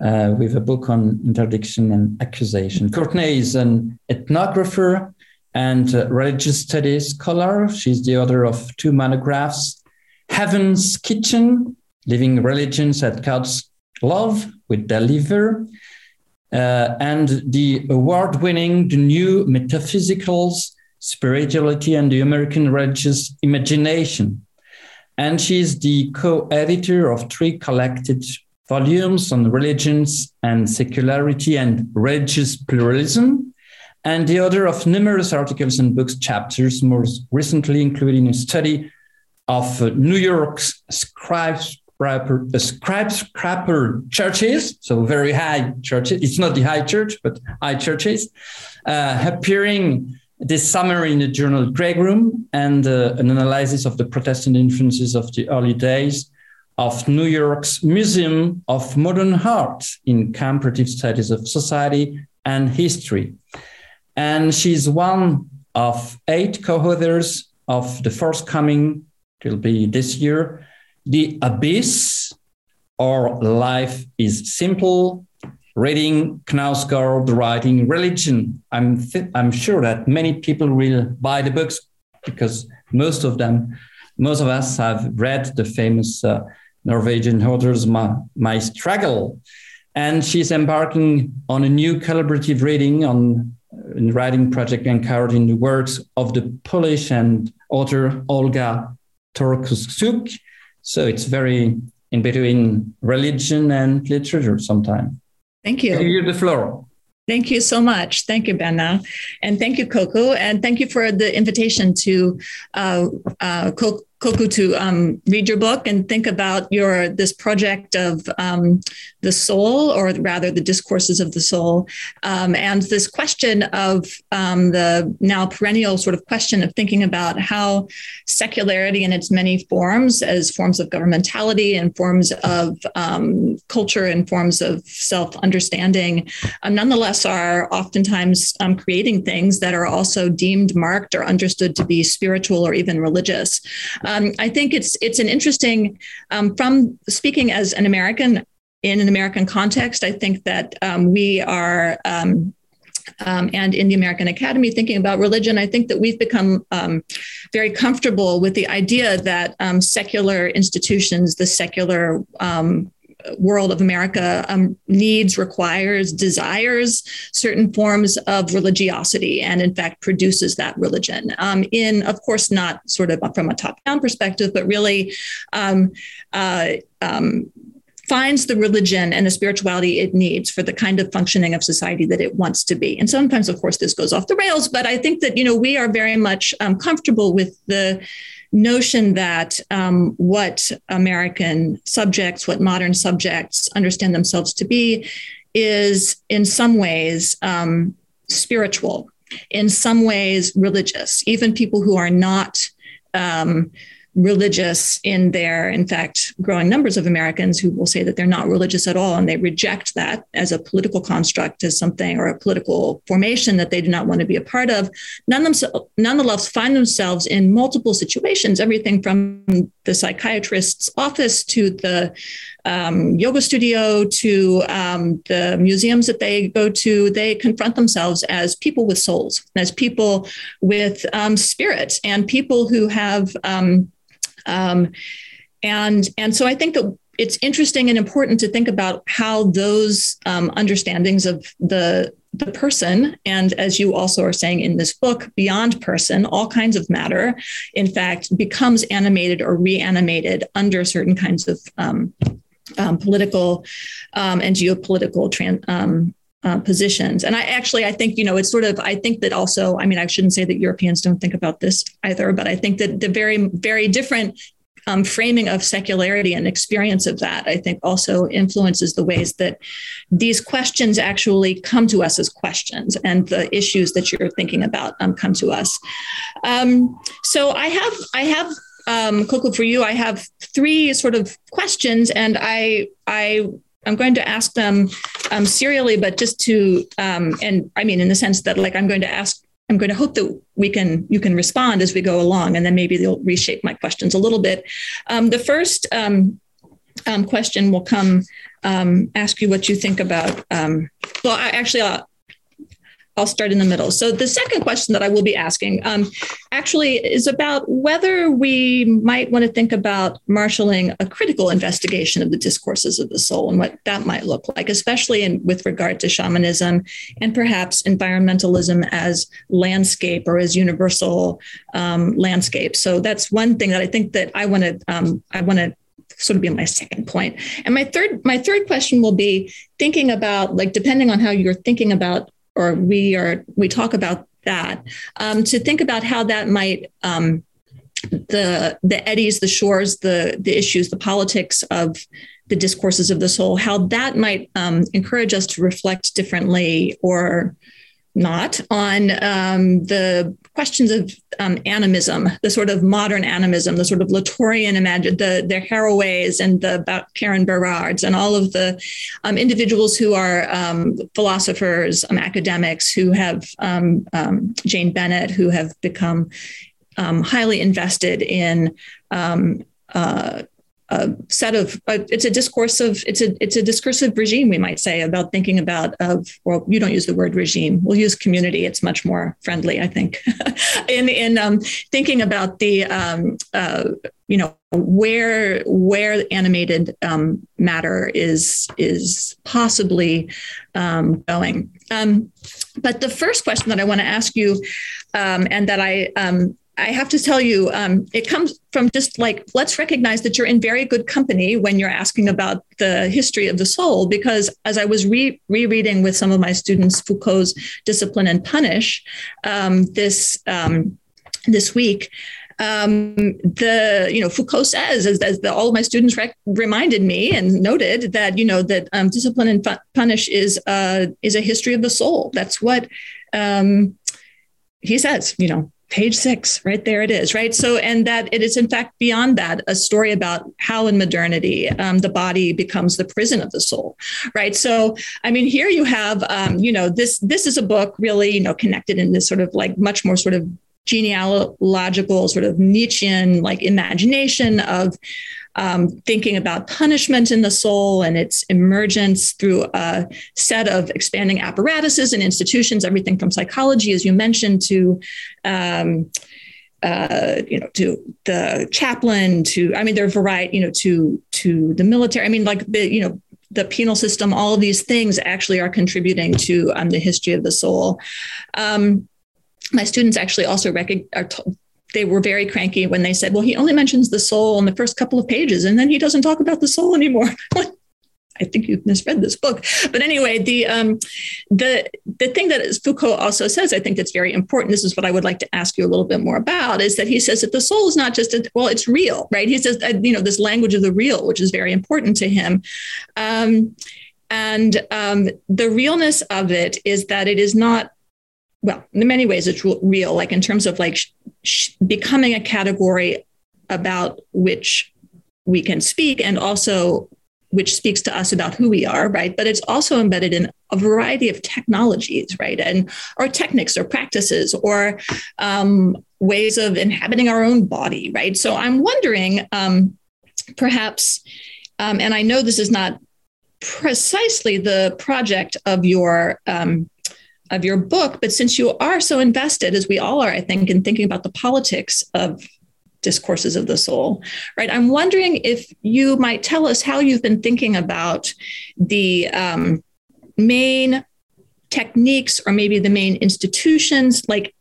uh, with a book on interdiction and accusation. Courtney is an ethnographer and religious studies scholar. She's the author of two monographs, Heaven's Kitchen, Living Religions at God's Love We Deliver, uh, and the award-winning The New Metaphysicals, spirituality and the American religious imagination. And she's the co editor of three collected volumes on religions and secularity and religious pluralism, and the author of numerous articles and books chapters, most recently including a study of New York's skyscraper, uh, skyscraper churches, so very high churches. It's not the high church, but high churches, uh, appearing this summer in the journal Grey Room and uh, an analysis of the Protestant influences of the early days of New York's Museum of Modern Art in comparative studies of society and history. And she's one of eight co authors of the forthcoming, it will be this year, The Abyss or Life is Simple. Reading Knausgaard writing religion. I'm th- I'm sure that many people will buy the books because most of them, most of us have read the famous uh, Norwegian authors My, My Struggle. And she's embarking on a new collaborative reading on uh, writing project encouraging the works of the Polish and author Olga Tokarczuk. So it's very in between religion and literature sometimes. Thank you. Give you the floor. Thank you so much. Thank you, Benna. And thank you, Kocku. And thank you for the invitation to uh, uh, Kocku to um, read your book and think about your this project of um, the soul, or rather the discourses of the soul, um, and this question of um, the now perennial sort of question of thinking about how secularity in its many forms, as forms of governmentality and forms of um, culture and forms of self-understanding, uh, nonetheless are oftentimes um, creating things that are also deemed, marked, or understood to be spiritual or even religious um, I think it's it's an interesting um, from speaking as an American in an American context. I think that um, we are. Um, um, and in the American Academy, thinking about religion, I think that we've become um, very comfortable with the idea that secular institutions, the secular world of America um, needs, requires, desires certain forms of religiosity, and in fact produces that religion. Um, in, of course, not sort of from a top-down perspective, but really. Um, uh, um, finds the religion and the spirituality it needs for the kind of functioning of society that it wants to be. And sometimes, of course, this goes off the rails, but I think that, you know, we are very much um, comfortable with the notion that um, what American subjects, what modern subjects understand themselves to be, is in some ways um, spiritual, in some ways religious. Even people who are not um, religious in their, in fact, growing numbers of Americans who will say that they're not religious at all and they reject that as a political construct, as something or a political formation that they do not want to be a part of, None themso- nonetheless find themselves in multiple situations, everything from the psychiatrist's office to the um, yoga studio to um, the museums that they go to, they confront themselves as people with souls, as people with um, spirit, and people who have um, and and so I think that it's interesting and important to think about how those um, understandings of the the person and as you also are saying in this book beyond person all kinds of matter in fact becomes animated or reanimated under certain kinds of um, um, political um, and geopolitical trans, um, uh, positions. And I actually, I think, you know, it's sort of, I think that also, I mean, I shouldn't say that Europeans don't think about this either, but I think that the very, very different um, framing of secularity and experience of that, I think also influences the ways that these questions actually come to us as questions and the issues that you're thinking about um, come to us. Um, so I have, I have um, Kocku, for you, I have three sort of questions, and I, I I'm going to ask them um, serially, but just to, um, and I mean, in the sense that like I'm going to ask, I'm going to hope that we can, you can respond as we go along, and then maybe they'll reshape my questions a little bit. Um, the first um, um, question will come, um, ask you what you think about. well, I, actually, I'll, I'll start in the middle. So the second question that I will be asking um, actually is about whether we might want to think about marshaling a critical investigation of the discourses of the soul and what that might look like, especially in, with regard to shamanism and perhaps environmentalism as landscape or as universal um, landscape. So that's one thing that I think that I want to um, I want to sort of be my second point. And my third my third question will be thinking about like depending on how you're thinking about or we are we talk about that um, to think about how that might um, the the eddies, the shores, the the issues, the politics of the discourses of the soul, how that might um, encourage us to reflect differently or not on um, the questions of um, animism, the sort of modern animism, the sort of Latourian imagine, the the Haraway's and the about Karen Barad's and all of the um, individuals who are um, philosophers, um, academics who have um, Jane Bennett, who have become highly invested in uh, a set of uh, it's a discourse of it's a it's a discursive regime we might say about thinking about of well you don't use the word regime. We'll use community. It's much more friendly i think. In in um, thinking about the um, uh, you know where where animated um, matter is is possibly um, going. Um, but the first question that i want to ask you um, and that i I have to tell you, um, it comes from just like, let's recognize that you're in very good company when you're asking about the history of the soul. Because as I was re- rereading with some of my students Foucault's Discipline and Punish um, this, um, this week, um, the you know Foucault says as, as the, all of my students rec- reminded me and noted that you know that um, discipline and punish is uh, is a history of the soul. That's what um, he says. You know, page six right there it is right? So and that it is in fact beyond that a story about how in modernity um, the body becomes the prison of the soul right? So i mean here you have um, you know this this is a book really you know connected in this sort of like much more sort of genealogical sort of Nietzschean like imagination of um, thinking about punishment in the soul and its emergence through a set of expanding apparatuses and institutions, everything from psychology, as you mentioned, to um, uh, you know, to the chaplain, to I mean, there are variety, you know, to to the military. I mean, like the you know the penal system. All of these things actually are contributing to um, the history of the soul. Um, my students actually also rec- are they were very cranky when they said, well, he only mentions the soul in the first couple of pages and then he doesn't talk about the soul anymore. I think you've misread this book. But anyway, the um, the the thing that Foucault also says, I think that's very important. This is what I would like to ask you a little bit more about. Is that he says that the soul is not just a, well, it's real, right? He says you know this language of the real, which is very important to him. Um, and um, the realness of it is that it is not well, in many ways, it's real, like in terms of like sh- becoming a category about which we can speak and also which speaks to us about who we are, right? But it's also embedded in a variety of technologies, right? And or techniques or practices or um, ways of inhabiting our own body, right? So I'm wondering, um, perhaps, um, and I know this is not precisely the project of your um, of your book. But since you are so invested, as we all are, I think, in thinking about the politics of discourses of the soul, right? I'm wondering if you might tell us how you've been thinking about the um, main techniques or maybe the main institutions like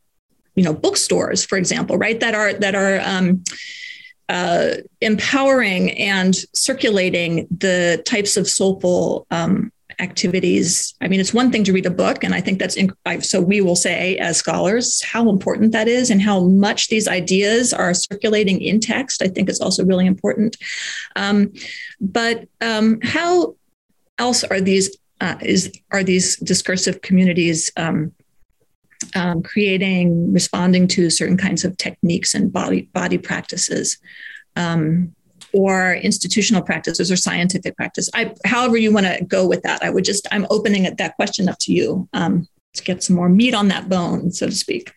you know bookstores for example right that are that are um, uh, empowering and circulating the types of soulful um, activities. I mean, it's one thing to read a book, and I think that's inc- so. We will say as scholars how important that is and how much these ideas are circulating in text. I think is also really important. Um, but um, how else are these uh, is are these discursive communities? Um, um creating, responding to certain kinds of techniques and body body practices. Um, or institutional practices or scientific practice. I, however you want to go with that, I would just I'm opening that question up to you um, to get some more meat on that bone, so to speak.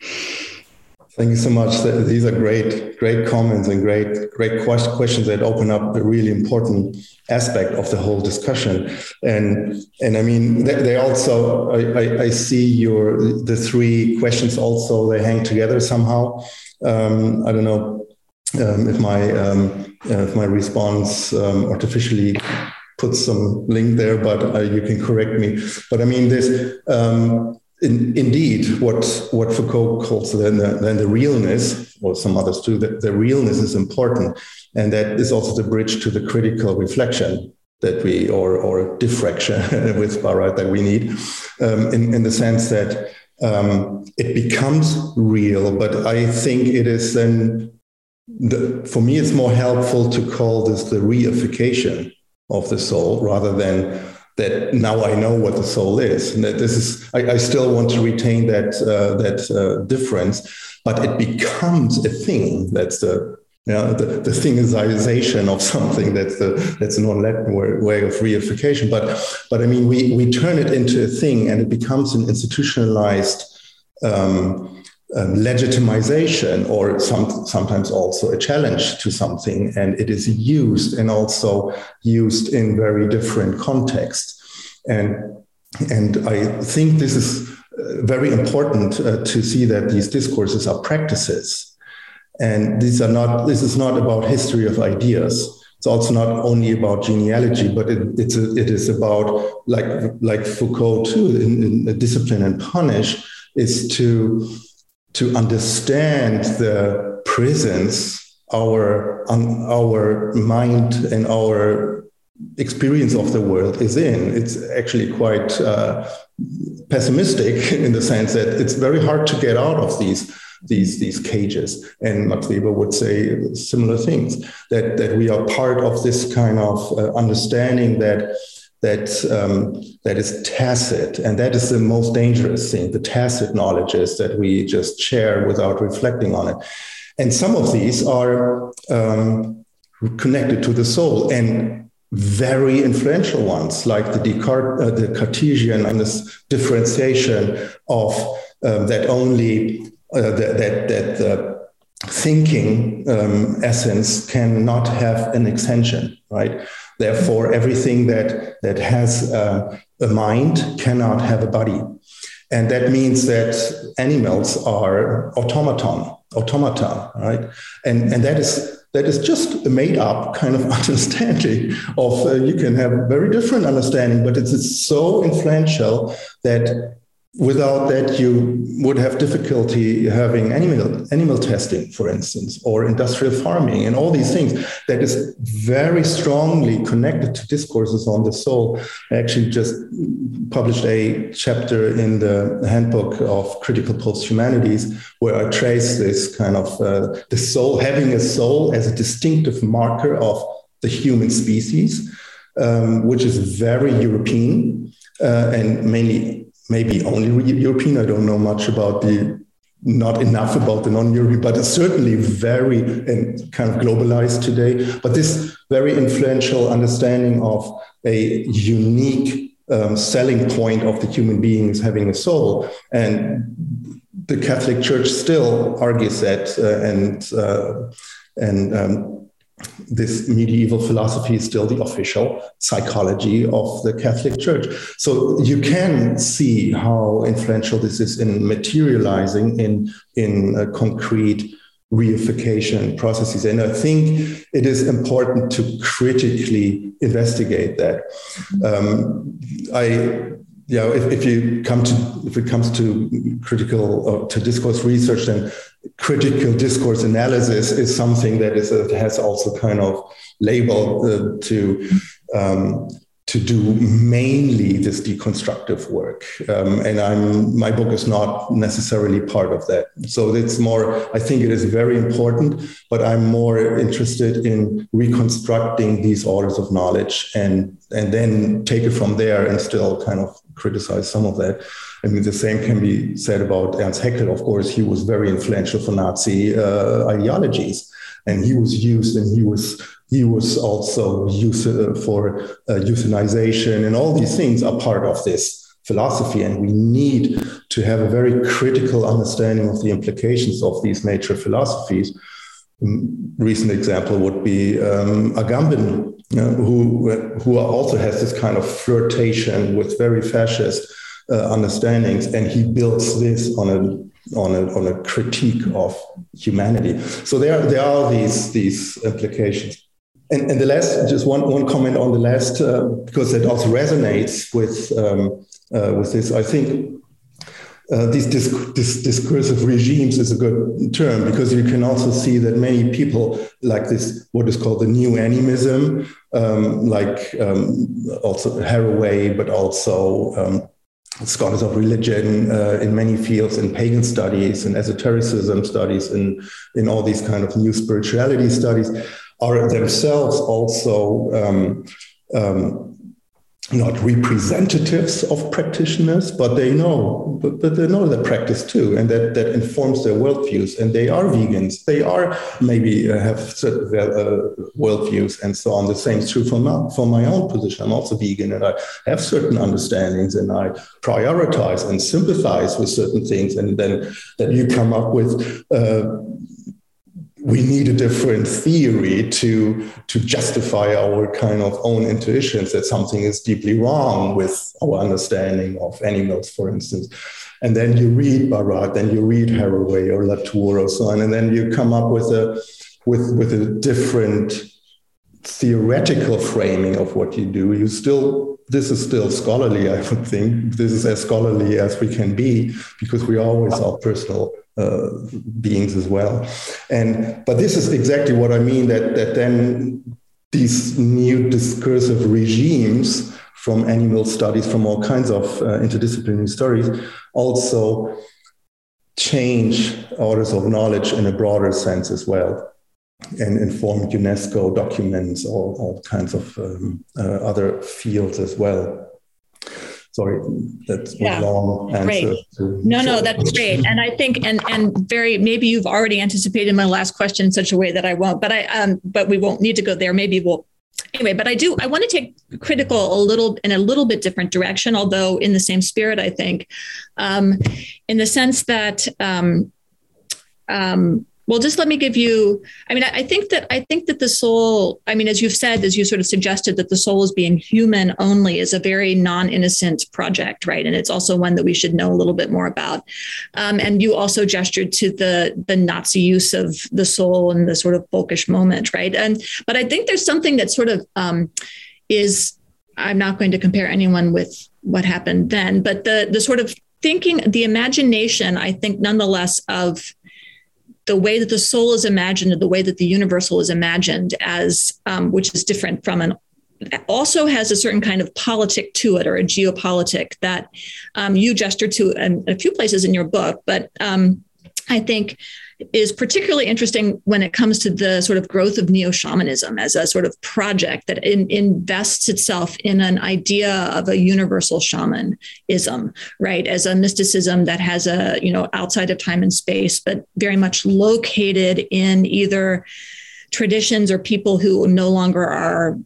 Thank you so much. These are great, great comments and great, great questions that open up a really important aspect of the whole discussion. And and I mean, they, also, I, I, see your the three questions also they hang together somehow. Um, I don't know um, if my um, uh, if my response um, artificially puts some link there, but uh, you can correct me. But I mean, this um, in, indeed, what what Foucault calls then the, then the realness, or some others too, that the realness is important, and that is also the bridge to the critical reflection that we or or diffraction with Barad that we need, um, in in the sense that um, it becomes real. But I think it is then, the, for me, it's more helpful to call this the reification of the soul rather than that now I know what the soul is, and that this is. I, I still want to retain that uh, that uh, difference, but it becomes a thing. That's the you know, the, the thingization of something that's the that's a non-Latin way of reification. But but I mean, we we turn it into a thing, and it becomes an institutionalized. Um, um, legitimization or some, sometimes also a challenge to something and it is used and also used in very different contexts. And and i think this is uh, very important uh, to see that these discourses are practices. And these are not this is not about history of ideas. It's also not only about genealogy, but it, it's a, it is about like like Foucault too in, in discipline and punish is to to understand the presence our our mind and our experience of the world is in. It's actually quite uh, pessimistic in the sense that it's very hard to get out of these these these cages. And Max Weber would say similar things that that we are part of this kind of uh, understanding that that um, that is tacit, and that is the most dangerous thing. The tacit knowledges that we just share without reflecting on it, and some of these are um, connected to the soul and very influential ones, like the Descartes, uh, the Cartesian, and this differentiation of um, that only uh, that that that the thinking um, essence cannot have an extension, right? Therefore, everything that, that has uh, a mind cannot have a body. And that means that animals are automaton, automata, right? And, and that is that is just a made up kind of understanding of uh, you can have very different understanding, but it's, it's so influential that Without that, you would have difficulty having animal animal testing, for instance, or industrial farming, and all these things. That is very strongly connected to discourses on the soul. I actually just published a chapter in the handbook of critical post-humanities where I trace this kind of uh, the soul having a soul as a distinctive marker of the human species, um, which is very European uh, and mainly maybe only European. I don't know much about the, not enough about the non-European, but it's certainly very and kind of globalized today. But this very influential understanding of a unique um, selling point of the human being is having a soul, and the Catholic Church still argues that, uh, and uh, and um, this medieval philosophy is still the official psychology of the Catholic Church. So you can see how influential this is in materializing in, in concrete reification processes. And I think it is important to critically investigate that. Um, I yeah, if, if you come to if it comes to critical uh, to discourse research, then critical discourse analysis is something that is uh, has also kind of labeled uh, to um, to do mainly this deconstructive work. Um, and I'm my book is not necessarily part of that. So it's more, I think it is very important, but I'm more interested in reconstructing these orders of knowledge and and then take it from there and still kind of criticize some of that. I mean, the same can be said about Ernst Haeckel. Of course, he was very influential for Nazi uh, ideologies, and he was used and he was he was also used uh, for uh, euthanization, and all these things are part of this philosophy, and we need to have a very critical understanding of the implications of these nature philosophies. Recent example would be um, Agamben, uh, who who also has this kind of flirtation with very fascist uh, understandings, and he builds this on a on a, on a critique of humanity. So there, there are these, these implications. And, and the last, just one, one comment on the last, uh, because it also resonates with, um, uh, with this. I think uh, these disc- dis- discursive regimes is a good term because you can also see that many people like this, what is called the new animism, um, like um, also Haraway, but also um, scholars of religion uh, in many fields, in pagan studies, in esotericism studies, in, in all these kind of new spirituality studies, are themselves also um, um, not representatives of practitioners, but they know, but, but they know their practice too, and that, that informs their worldviews. And they are vegans. They are maybe uh, have certain uh, worldviews and so on. The same is true for my, for my own position. I'm also vegan, and I have certain understandings, and I prioritize and sympathize with certain things. And then that you come up with. Uh, we need a different theory to to justify our kind of own intuitions that something is deeply wrong with our understanding of animals, for instance. And then you read Barad, then you read Haraway or Latour or so on, and then you come up with a with with a different theoretical framing of what you do. You still this is still scholarly, I would think. This is as scholarly as we can be because we always are personal uh, beings as well. And but this is exactly what I mean that that then these new discursive regimes from animal studies, from all kinds of uh, interdisciplinary studies, also change orders of knowledge in a broader sense as well and informed UNESCO documents or all kinds of um, uh, other fields as well. Sorry, that's yeah. long answer. no, no, that's great. And I think, and and very maybe you've already anticipated my last question in such a way that I won't, but I um, but we won't need to go there. Maybe we'll anyway but i do i want to take critical a little in a little bit different direction although in the same spirit i think um, in the sense that um, um, well, just let me give you. I mean, I, think that I think that the soul. I mean, as you've said, as you sort of suggested, that the soul is being human only is a very non-innocent project, right? And it's also one that we should know a little bit more about. Um, and you also gestured to the the Nazi use of the soul and the sort of folkish moment, right? And but I think there's something that sort of um, is. I'm not going to compare anyone with what happened then, but the the sort of thinking, the imagination, I think, nonetheless, of the way that the soul is imagined, and the way that the universal is imagined, as um, which is different from an also has a certain kind of politic to it or a geopolitic that um, you gestured to in a few places in your book. But um, I think is particularly interesting when it comes to the sort of growth of neo shamanism as a sort of project that in, invests itself in an idea of a universal shamanism, right? As a mysticism that has a, you know, outside of time and space, but very much located in either traditions or people who no longer are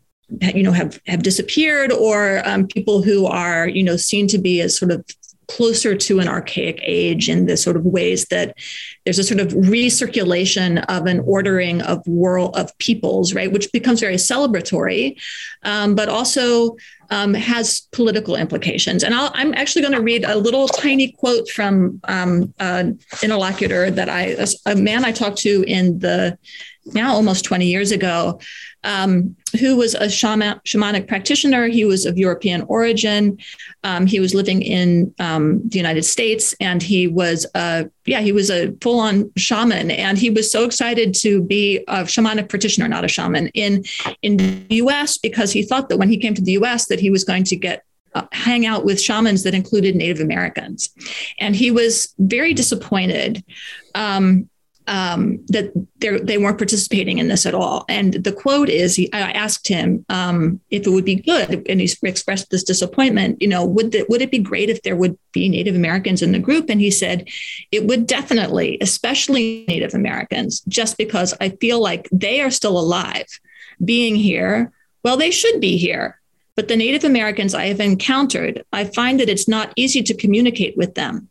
you know have have disappeared or um, people who are you know seen to be as sort of closer to an archaic age in the sort of ways that there's a sort of recirculation of an ordering of world of peoples, right, which becomes very celebratory, um, but also um, has political implications. And i am actually going to read a little tiny quote from um, an interlocutor that I, a man I talked to in the now almost 20 years ago, um, who was a shaman, shamanic practitioner. He was of European origin. Um, he was living in um, the United States, and he was a yeah he was a full on shaman. And he was so excited to be a shamanic practitioner, not a shaman, in in the U.S. because he thought that when he came to the U.S. that he was going to get uh, hang out with shamans that included Native Americans. And he was very disappointed um, um, that they weren't participating in this at all. And the quote is, he, I asked him um, if it would be good, and he expressed this disappointment. You know, would the, would it be great if there would be Native Americans in the group? And he said, it would definitely, especially Native Americans, just because I feel like they are still alive, being here. Well, they should be here but the Native Americans I have encountered, I find that it's not easy to communicate with them.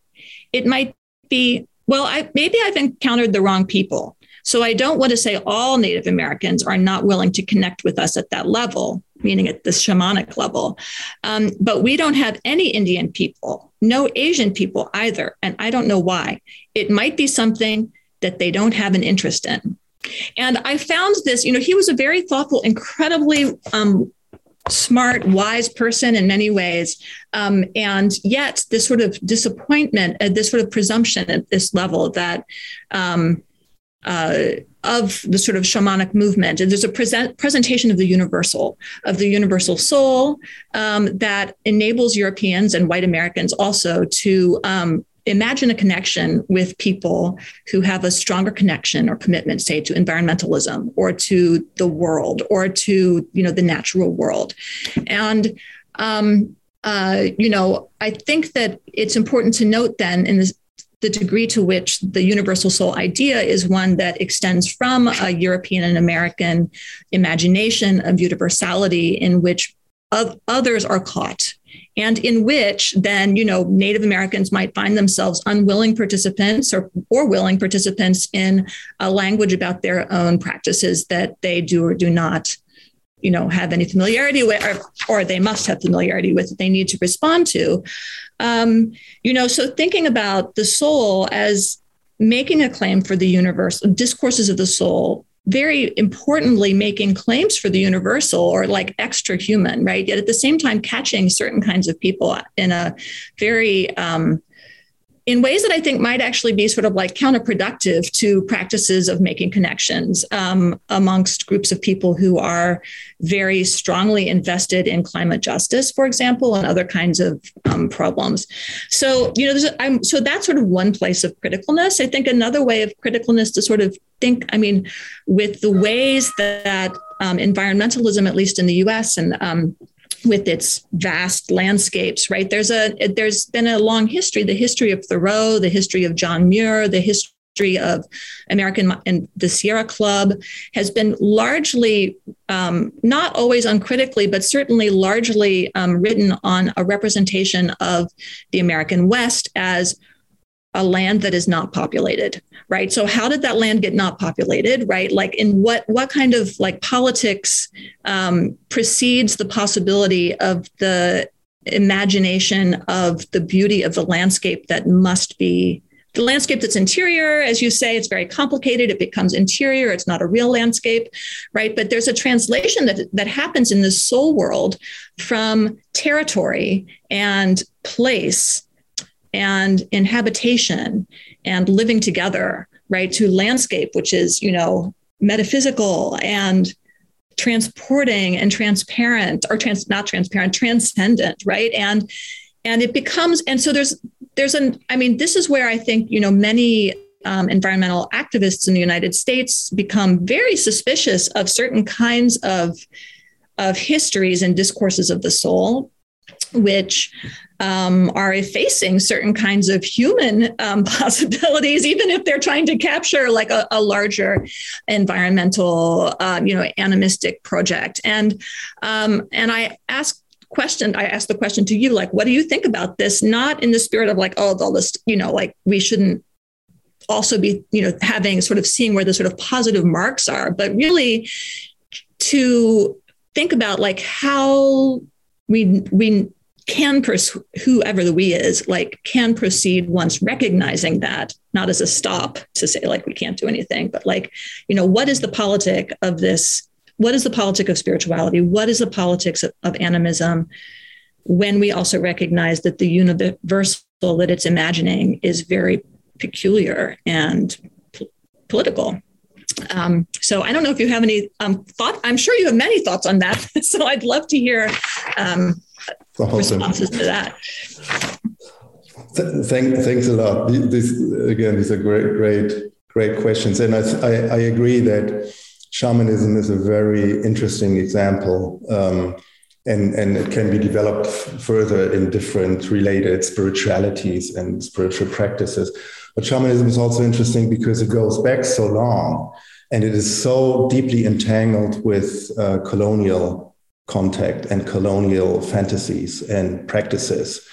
It might be, well, I, maybe I've encountered the wrong people. So I don't want to say all Native Americans are not willing to connect with us at that level, meaning at the shamanic level. Um, but we don't have any Indian people, no Asian people either. And I don't know why. It might be something that they don't have an interest in. And I found this, you know, he was a very thoughtful, incredibly um, smart, wise person in many ways. Um, and yet, this sort of disappointment, uh, this sort of presumption at this level that um, uh, of the sort of shamanic movement. And there's a present, presentation of the universal, of the universal soul um, that enables Europeans and white Americans also to um, imagine a connection with people who have a stronger connection or commitment say to environmentalism or to the world or to you know the natural world. And um, uh, you know i think that it's important to note then in this, the degree to which the universal soul idea is one that extends from a european and american imagination of universality in which others are caught and in which then you know native americans might find themselves unwilling participants or, or willing participants in a language about their own practices that they do or do not you know have any familiarity with or, or they must have familiarity with that they need to respond to. Um, you know so thinking about the soul as making a claim for the universe discourses of the soul very importantly making claims for the universal or like extra human, right? Yet at the same time, catching certain kinds of people in a very um, in ways that I think might actually be sort of like counterproductive to practices of making connections um, amongst groups of people who are very strongly invested in climate justice, for example, and other kinds of um, problems. So, you know, I'm, so that's sort of one place of criticalness. I think another way of criticalness to sort of think, I mean, with the ways that um, environmentalism, at least in the US and um, with its vast landscapes right? There's a there's been a long history the history of thoreau the history of john muir the history of american and the sierra club has been largely um, not always uncritically but certainly largely um, written on a representation of the american west as a land that is not populated right? So how did that land get not populated right? Like in what what kind of like politics um, precedes the possibility of the imagination of the beauty of the landscape that must be the landscape that's interior as you say it's very complicated. It becomes interior. It's not a real landscape right? But there's a translation that that happens in the soul world from territory and place and inhabitation and living together, right, to landscape, which is, you know, metaphysical and transporting and transparent or trans not transparent transcendent right? And and it becomes and so there's there's an i mean this is where i think you know many um, environmental activists in the united states become very suspicious of certain kinds of of histories and discourses of the soul which um, are effacing certain kinds of human um, possibilities, even if they're trying to capture like a, a larger environmental, uh, you know, animistic project. And um, and I asked question i asked the question to you like what do you think about this not in the spirit of like oh all this you know like we shouldn't also be you know having sort of seeing where the sort of positive marks are but really to think about like how we we can pers- whoever the we is like can proceed once recognizing that not as a stop to say like we can't do anything but like you know what is the politic of this what is the politic of spirituality what is the politics of, of animism when we also recognize that the universal that it's imagining is very peculiar and p- political um, so I don't know if you have any um, thought. I'm sure you have many thoughts on that. so I'd love to hear um, responses to that. Thank, thanks a lot. This again, these are great, great, great questions, and I, I, I agree that shamanism is a very interesting example, um, and and it can be developed further in different related spiritualities and spiritual practices. But shamanism is also interesting because it goes back so long, and it is so deeply entangled with uh, colonial contact and colonial fantasies and practices.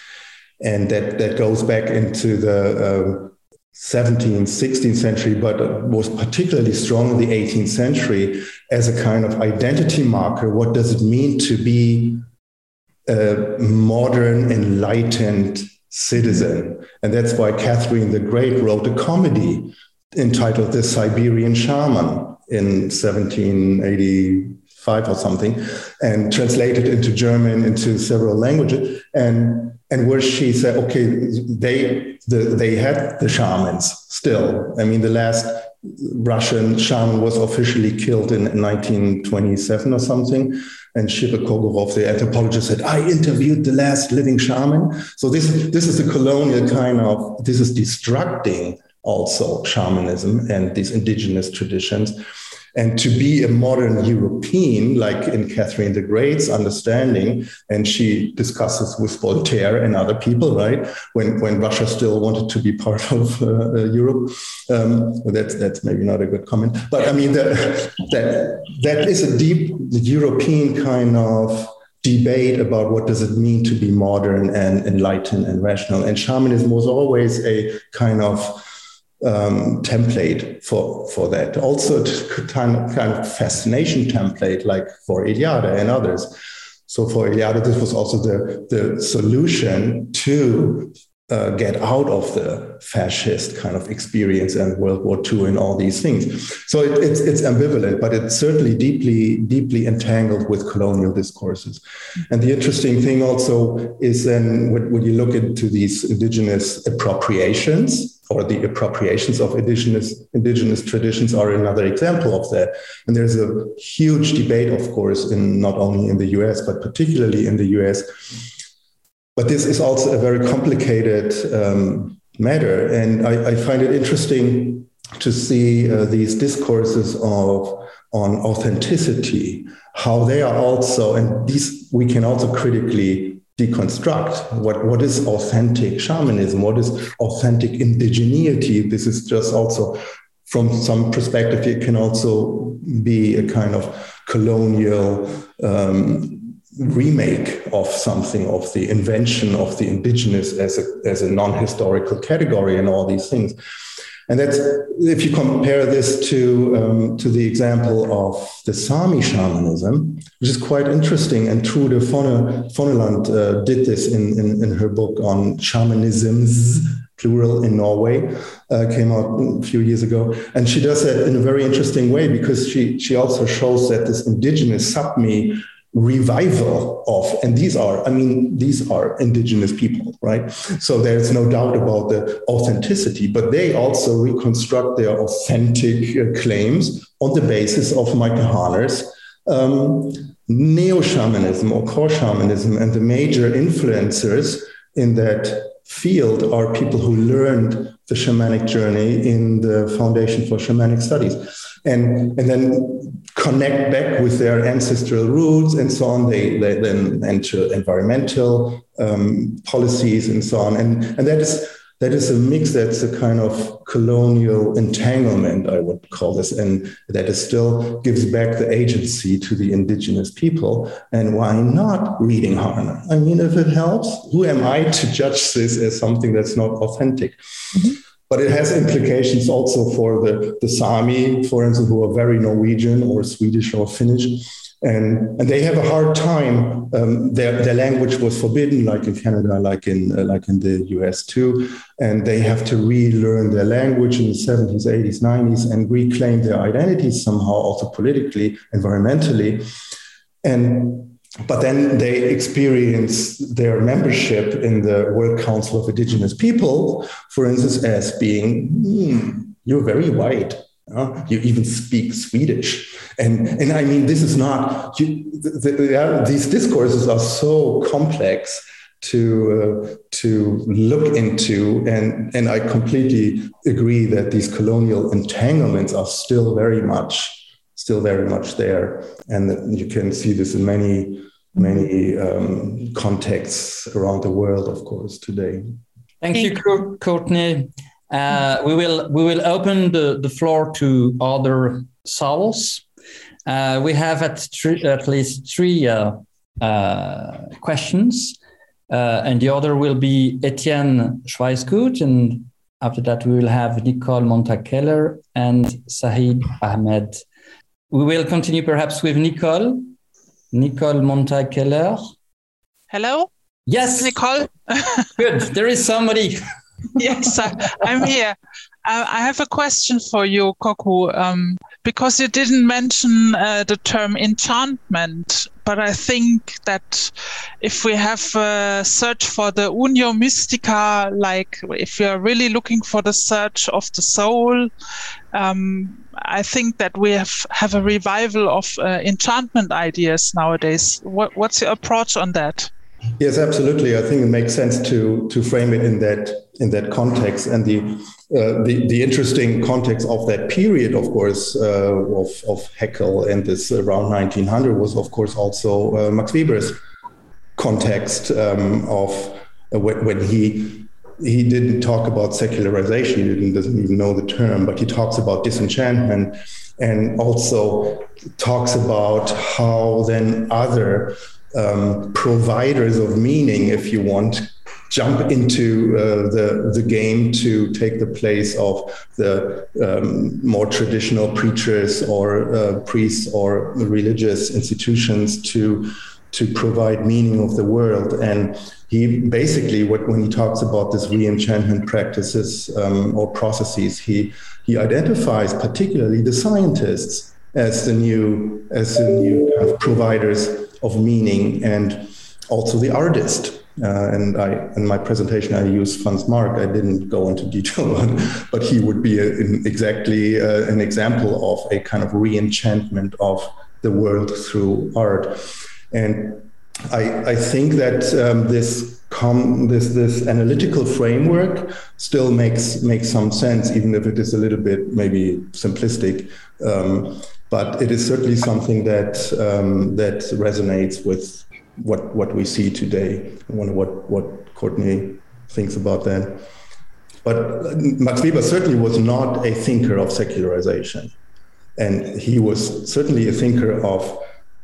And that, that goes back into the uh, 17th, 16th century, but was particularly strong in the 18th century as a kind of identity marker. What does it mean to be a modern, enlightened citizen? And that's why Catherine the Great wrote a comedy entitled The Siberian Shaman in 1785 or something, and translated into German into several languages. And and where she said, okay, they the, they had the shamans still. I mean, the last Russian shaman was officially killed in 1927 or something. And Shirokogorov, the anthropologist, said, I interviewed the last living shaman. So this, this is a colonial kind of, this is destructing also shamanism and these indigenous traditions. And to be a modern European, like in Catherine the Great's understanding, and she discusses with Voltaire and other people, right, when, when Russia still wanted to be part of uh, uh, Europe. Um, that's, that's maybe not a good comment. But I mean, that, that, that is a deep European kind of debate about what does it mean to be modern and enlightened and rational. And shamanism was always a kind of um, template for, for that. Also, kind of, kind of fascination template, like for Eliade and others. So for Eliade, this was also the, the solution to uh, get out of the fascist kind of experience and World War II and all these things. So it, it's, it's ambivalent, but it's certainly deeply, deeply entangled with colonial discourses. And the interesting thing also is then when, when you look into these indigenous appropriations, or the appropriations of indigenous, indigenous traditions are another example of that. And there's a huge debate, of course, in not only in the US, but particularly in the US. But this is also a very complicated um, matter. And I, I, find it interesting to see uh, these discourses of on authenticity, how they are also, and these we can also critically deconstruct what, what is authentic shamanism, what is authentic indigeneity. This is just also from some perspective, it can also be a kind of colonial um, remake of something, of the invention of the indigenous as a, as a non historical category and all these things. And that's if you compare this to um, to the example of the Sami shamanism, which is quite interesting. And Trude Fonneland uh, did this in, in, in her book on shamanisms plural in Norway, uh, came out a few years ago. And she does that in a very interesting way because she, she also shows that this indigenous Sapmi revival of and these are i mean these are indigenous people right? So there's no doubt about the authenticity but they also reconstruct their authentic uh, claims on the basis of michael harner's um, neo-shamanism or core shamanism and the major influencers in that field are people who learned the shamanic journey in the foundation for shamanic studies. And and then connect back with their ancestral roots and so on. They, they then enter environmental um, policies and so on, and and that is that is a mix that's a kind of colonial entanglement, I would call this, and that is still gives back the agency to the indigenous people. And why not reading Harner? I mean, if it helps, who am I to judge this as something that's not authentic? Mm-hmm. But it has implications also for the, the Sami, for instance, who are very Norwegian or Swedish or Finnish. And, and they have a hard time. Um, their, their language was forbidden, like in Canada, like in, uh, like in the US too. And they have to relearn their language in the 70s, 80s, 90s and reclaim their identities somehow, also politically, environmentally. And but then they experience their membership in the World Council of Indigenous People, for instance, as being, hmm, you're very white. Uh, you even speak Swedish. And, and I mean, this is not, you, the, the, these discourses are so complex to uh, to look into and and I completely agree that these colonial entanglements are still very much still very much there. And you can see this in many, many um, contexts around the world, of course, today. Thank, you, Courtney. Uh, we will we will open the, the floor to other souls. Uh, we have at, three, at least three uh, uh, questions, uh, and the other will be Etienne Schweisgut, and after that we will have Nicole Monta-Keller and Saeed Ahmed. We will continue perhaps with Nicole. Nicole Monta-Keller. Hello? Yes. Nicole? Good. There is somebody. yes, I, am here. Uh, I have a question for you, Kocku, um, because you didn't mention uh, the term enchantment, but I think that if we have a search for the Unio Mystica, like if we are really looking for the search of the soul, um, I think that we have, have a revival of uh, enchantment ideas nowadays. What, what's your approach on that? Yes, absolutely. I think it makes sense to to frame it in that in that context and the uh, the, the interesting context of that period, of course, uh, of, of Haeckel and this around 1900 was, of course, also uh, Max Weber's context um, of uh, when, when, he he didn't talk about secularization, he didn't, doesn't even know the term, but he talks about disenchantment and also talks about how then other um, providers of meaning, if you want, jump into uh, the the game to take the place of the um, more traditional preachers or uh, priests or religious institutions to to provide meaning of the world. And he basically what when he talks about this re-enchantment practices um, or processes he he identifies particularly the scientists as the new as the new kind of providers of meaning and also the artist uh, and I, in my presentation, I used Franz Marc. I didn't go into detail, but he would be a, exactly uh, an example of a kind of re-enchantment of the world through art. And I, I think that um, this, com- this this analytical framework still makes makes some sense, even if it is a little bit maybe simplistic. Um, but it is certainly something that um, that resonates with what what we see today. I wonder what what Courtney thinks about that. But Max Weber certainly was not a thinker of secularization, and he was certainly a thinker of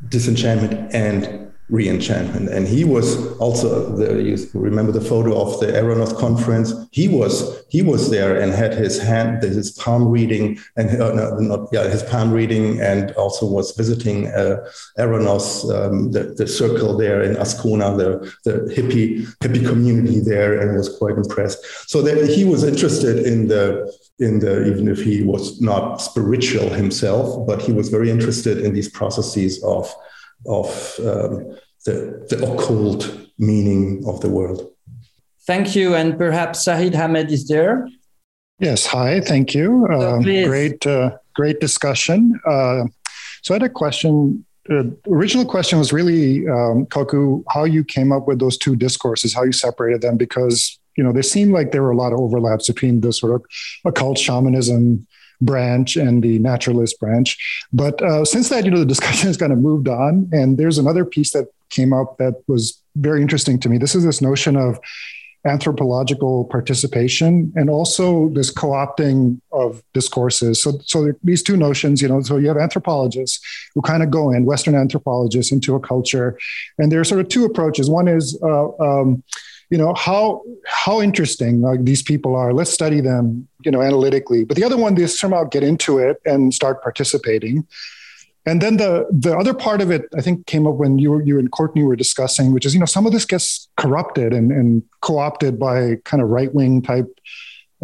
disenchantment and re-enchantment. And he was also the, you remember the photo of the Eranos conference. He was he was there and had his hand, his palm reading, and uh, no, not yeah, his palm reading, and also was visiting uh, Eranos, um, the, the circle there in Ascona, the the hippie hippie community there, and was quite impressed. So that he was interested in the in the even if he was not spiritual himself, but he was very interested in these processes of of um, the, the occult meaning of the world. Thank you. And perhaps Sahid Ahmed is there. Yes. Hi. Thank you. Uh, great, uh, great discussion. Uh, so I had a question. The original question was really, um, Kocku, how you came up with those two discourses, how you separated them, because you know there seemed like there were a lot of overlaps between the sort of occult shamanism branch and the naturalist branch. But uh, since that, you know, the discussion has kind of moved on. And there's another piece that came up that was very interesting to me. This is this notion of anthropological participation and also this co-opting of discourses so so these two notions you know so you have anthropologists who kind of go in western anthropologists into a culture and there are sort of two approaches one is uh, um, you know how how interesting like these people are. Let's study them you know analytically. But the other one is somehow get into it and start participating. And then the the other part of it i think came up when you you and courtney were discussing which is you know some of this gets corrupted and, and co-opted by kind of right-wing type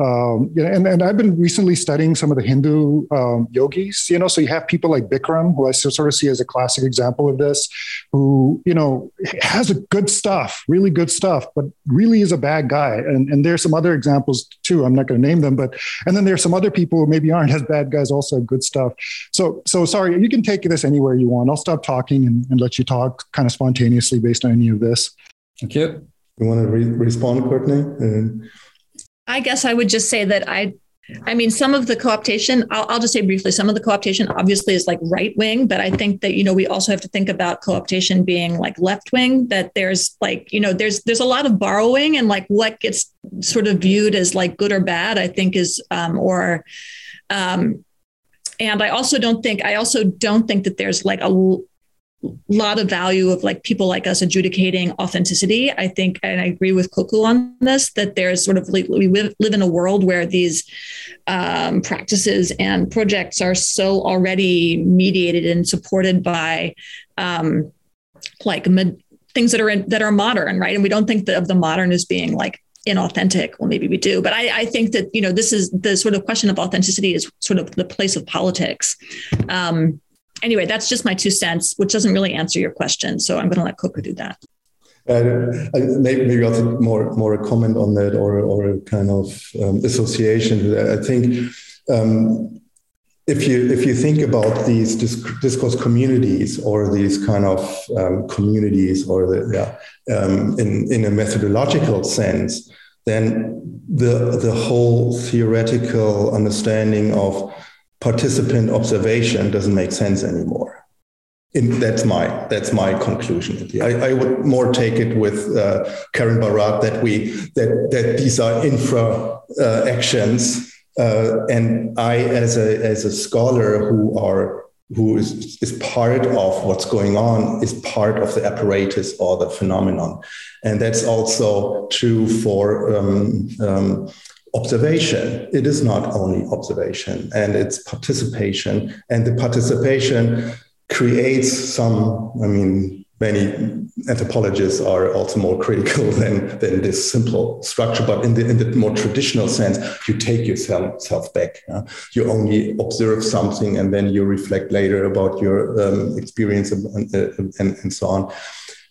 um, you know, and, and I've been recently studying some of the Hindu um, yogis, you know, so you have people like Bikram, who I sort of see as a classic example of this, who, you know, has a good stuff, really good stuff, but really is a bad guy. And, and there's some other examples too. I'm not going to name them, but, and then there's some other people who maybe aren't as bad guys, also have good stuff. So, so sorry, you can take this anywhere you want. I'll stop talking and, and let you talk kind of spontaneously based on any of this. Thank you. You want to re- respond, Courtney? I guess I would just say that I I mean, some of the co-optation, I'll, I'll, just say briefly, some of the co-optation obviously is like right wing, but I think that, you know, we also have to think about co-optation being like left wing, that there's like, you know, there's, there's a lot of borrowing and like what gets sort of viewed as like good or bad, I think is, um, or, um, and I also don't think I also don't think that there's like a lot of value of like people like us adjudicating authenticity. I think, and I agree with Kocku on this, that there's sort of like we live, live in a world where these um, practices and projects are so already mediated and supported by um, like things that are in, that are modern, right? And we don't think of the modern as being like inauthentic. Well, maybe we do, but I, I, think that you know this is the sort of question of authenticity is sort of the place of politics. Um, anyway, that's just my two cents, which doesn't really answer your question. So I'm going to let Kocku do that. Uh, maybe, maybe also more more a comment on that or or a kind of um, association. I think um, if you if you think about these discourse communities or these kind of um, communities or the yeah, um, in in a methodological sense, then the the whole theoretical understanding of participant observation doesn't make sense anymore. In, that's my that's my conclusion. I, I would more take it with uh, Karen Barad that we that that these are infra uh, actions, uh, and I as a as a scholar who are who is, is part of what's going on is part of the apparatus or the phenomenon, and that's also true for um, um, observation. It is not only observation and it's participation. And the participation creates some, I mean, many anthropologists are also more critical than, than this simple structure. But in the, in the more traditional sense, you take yourself back. Uh, you only observe something and then you reflect later about your um, experience and, and, and so on.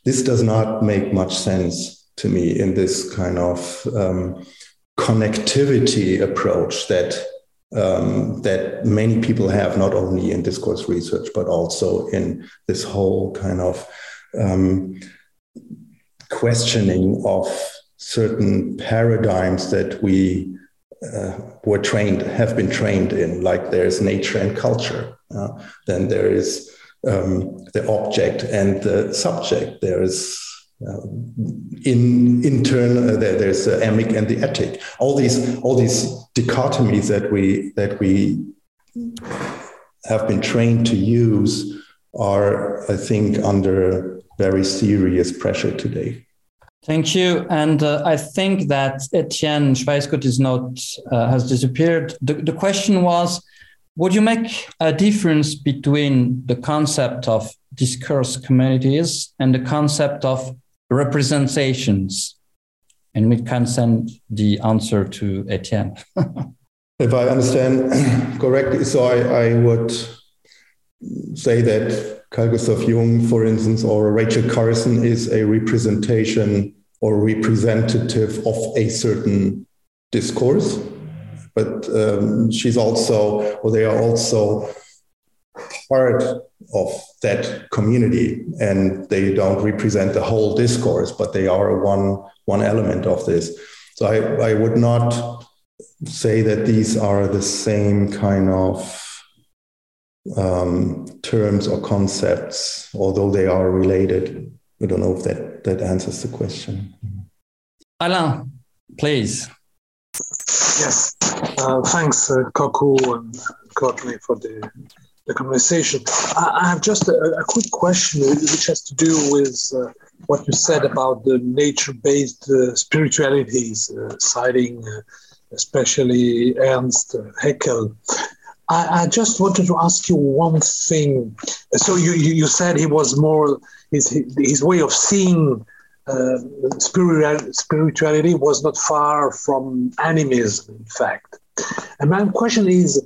This does not make much sense to me in this kind of um, connectivity approach that um, that many people have not only in discourse research but also in this whole kind of um, questioning of certain paradigms that we uh, were trained have been trained in. Like there's nature and culture uh, then there is um, the object and the subject. There is in internal uh, there, there's the emic and the etic all these all these dichotomies that we that we have been trained to use are i think under very serious pressure today Thank you. And uh, I think that Etienne Schweiskott is not, uh, has disappeared. The, the question was Would you make a difference between the concept of discourse communities and the concept of representations. And we can send the answer to Etienne. if I understand correctly, so I, I would say that Carl Gustav Jung, for instance, or Rachel Carson is a representation or representative of a certain discourse. But um, she's also, or they are also part of that community and they don't represent the whole discourse but they are one one element of this. So i i would not say that these are the same kind of um, terms or concepts although they are related. I don't know if that that answers the question. Alain please. Yes. Uh, thanks uh, Kocku and courtney for the the conversation. I, have just a, a, quick question which has to do with uh, what you said about the nature-based uh, spiritualities, uh, citing uh, especially Ernst Haeckel. I, I, just wanted to ask you one thing. So you, you, you said he was more his his way of seeing uh, spirituality was not far from animism, in fact. And my question is,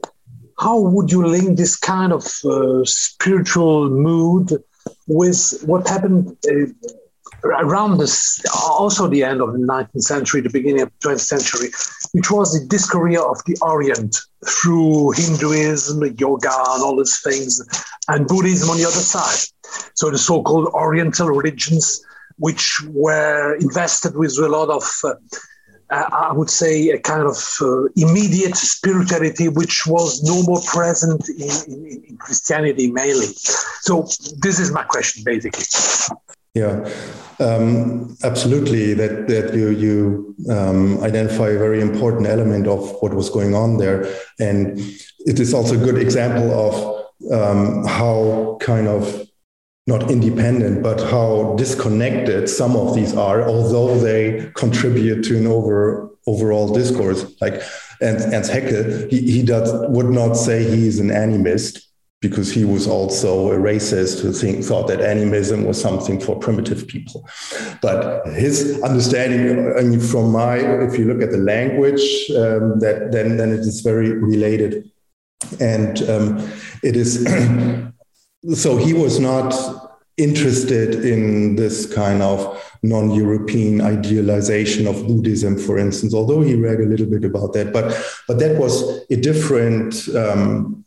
how would you link this kind of uh, spiritual mood with what happened uh, around this, also the end of the 19th century, the beginning of the 20th century, which was the discovery of the Orient through Hinduism, yoga, and all these things, and Buddhism on the other side. So the so-called Oriental religions, which were invested with a lot of uh, uh, I would say, a kind of uh, immediate spirituality, which was no more present in, in, in, Christianity mainly. So this is my question, basically. Yeah, um, absolutely. That that you you um, identify a very important element of what was going on there, and it is also a good example of um, how kind of not independent, but how disconnected some of these are, although they contribute to an over overall discourse. Like Ernst, Ernst Haeckel, he, he does would not say he's an animist because he was also a racist who think, thought that animism was something for primitive people. But his understanding, I mean, from my, if you look at the language, um, that then then it is very related, and um, it is. so he was not interested in this kind of non-European idealization of Buddhism, for instance, although he read a little bit about that. But but that was a different um,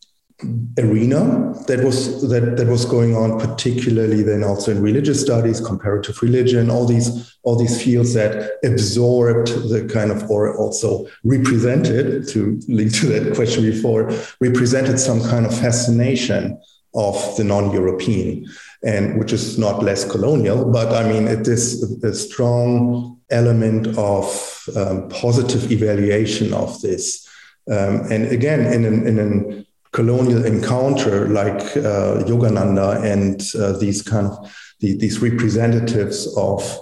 arena that was that that was going on, particularly then also in religious studies, comparative religion, all these all these fields that absorbed the kind of or also represented to link to that question before, represented some kind of fascination of the non-European and which is not less colonial, but I mean, it is a strong element of um, positive evaluation of this. Um, and again, in an, in an colonial encounter like uh, Yogananda and uh, these kind of the, these representatives of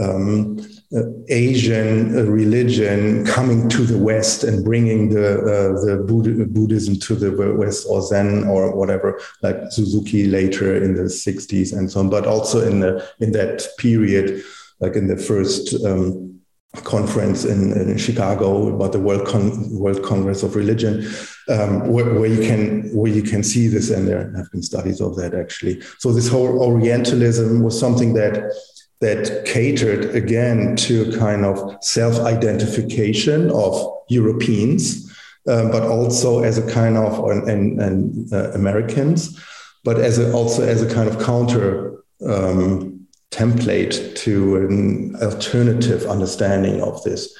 um, uh, Asian uh, religion coming to the West and bringing the uh, the Buddha, Buddhism to the West or Zen or whatever, like Suzuki later in the 60s and so on, but also in the in that period, like in the first um, conference in, in, Chicago about the World Con- World Congress of Religion, um, where, where, you can where you can see this, and there have been studies of that actually. So this whole Orientalism was something that that catered again to a kind of self identification of Europeans, um, but also as a kind of, and, and uh, Americans, but as a, also as a kind of counter um, template to an alternative understanding of this.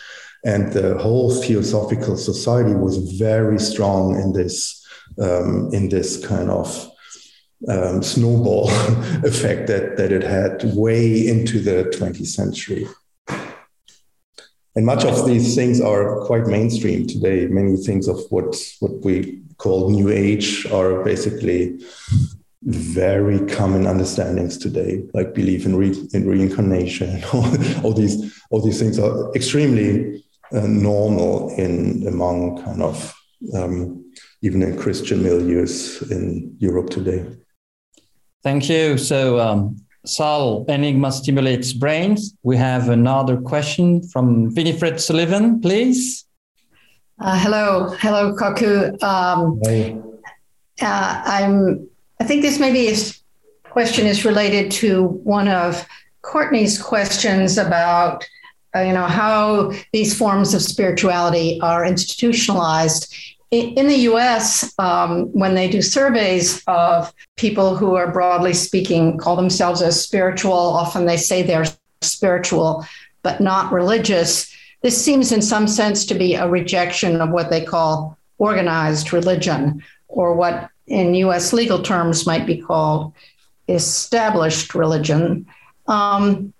And the whole Theosophical Society was very strong in this, um, in this kind of um, snowball effect that, that it had way into the 20th century. And much of these things are quite mainstream today. Many things of what, what we call New Age are basically very common understandings today, like belief in, re- in reincarnation. all, all, these, all these things are extremely uh, normal in among kind of um, even in Christian milieus in Europe today. Thank you. So, um, Sal, Enigma stimulates brains. We have another question from Winnifred Sullivan, please. Uh, hello, hello, Kocku. Um, Hi. Uh, I'm. I think this maybe is question is related to one of Courtney's questions about, uh, you know, how these forms of spirituality are institutionalized in the US, um, when they do surveys of people who are broadly speaking, call themselves as spiritual, often they say they're spiritual, but not religious. This seems, in some sense, to be a rejection of what they call organized religion, or what in US legal terms might be called established religion. Um,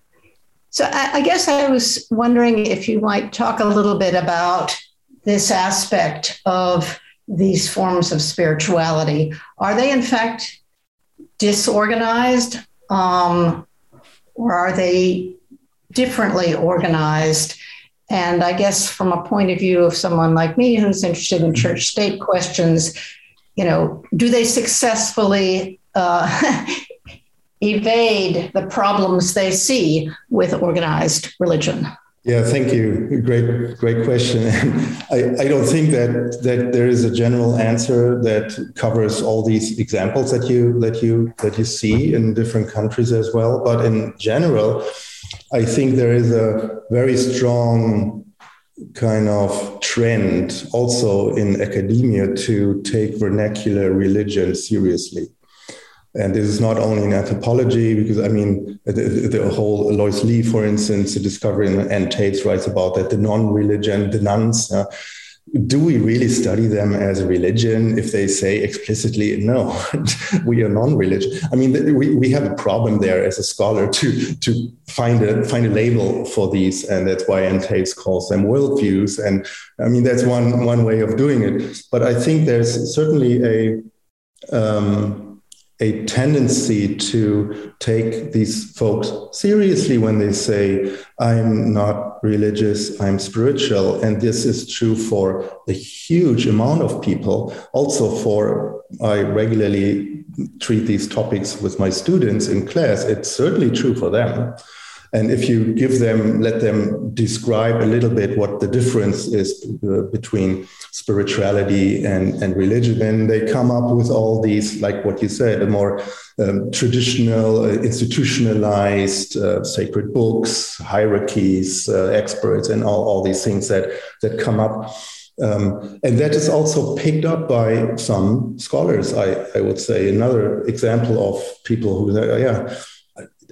so I, I guess I was wondering if you might talk a little bit about this aspect of these forms of spirituality? Are they, in fact, disorganized um, or are they differently organized? And I guess from a point of view of someone like me who's interested in church state questions, you know, do they successfully uh, evade the problems they see with organized religion? Yeah, thank you. Great, great question. I, I don't think that that there is a general answer that covers all these examples that you that you that you see in different countries as well. But in general, I think there is a very strong kind of trend also in academia to take vernacular religion seriously. And this is not only in anthropology, because I mean, the, the whole Lois Lee, for instance, the discovery Ann Taves writes about that the non religion, the nones. uh, do we really study them as a religion if they say explicitly no we are non-religious i mean we, we have a problem there as a scholar to to find a find a label for these and that's why Ann Taves calls them worldviews and i mean that's one one way of doing it but i think there's certainly a um, a tendency to take these folks seriously when they say, I'm not religious, I'm spiritual. And this is true for a huge amount of people. Also, for I regularly treat these topics with my students in class, it's certainly true for them. And if you give them, let them describe a little bit what the difference is uh, between spirituality and, and religion, then they come up with all these, like what you said, a more um, traditional, uh, institutionalized uh, sacred books, hierarchies, uh, experts, and all, all these things that, that come up. Um, and that is also picked up by some scholars, I, I would say. Another example of people who oh, yeah,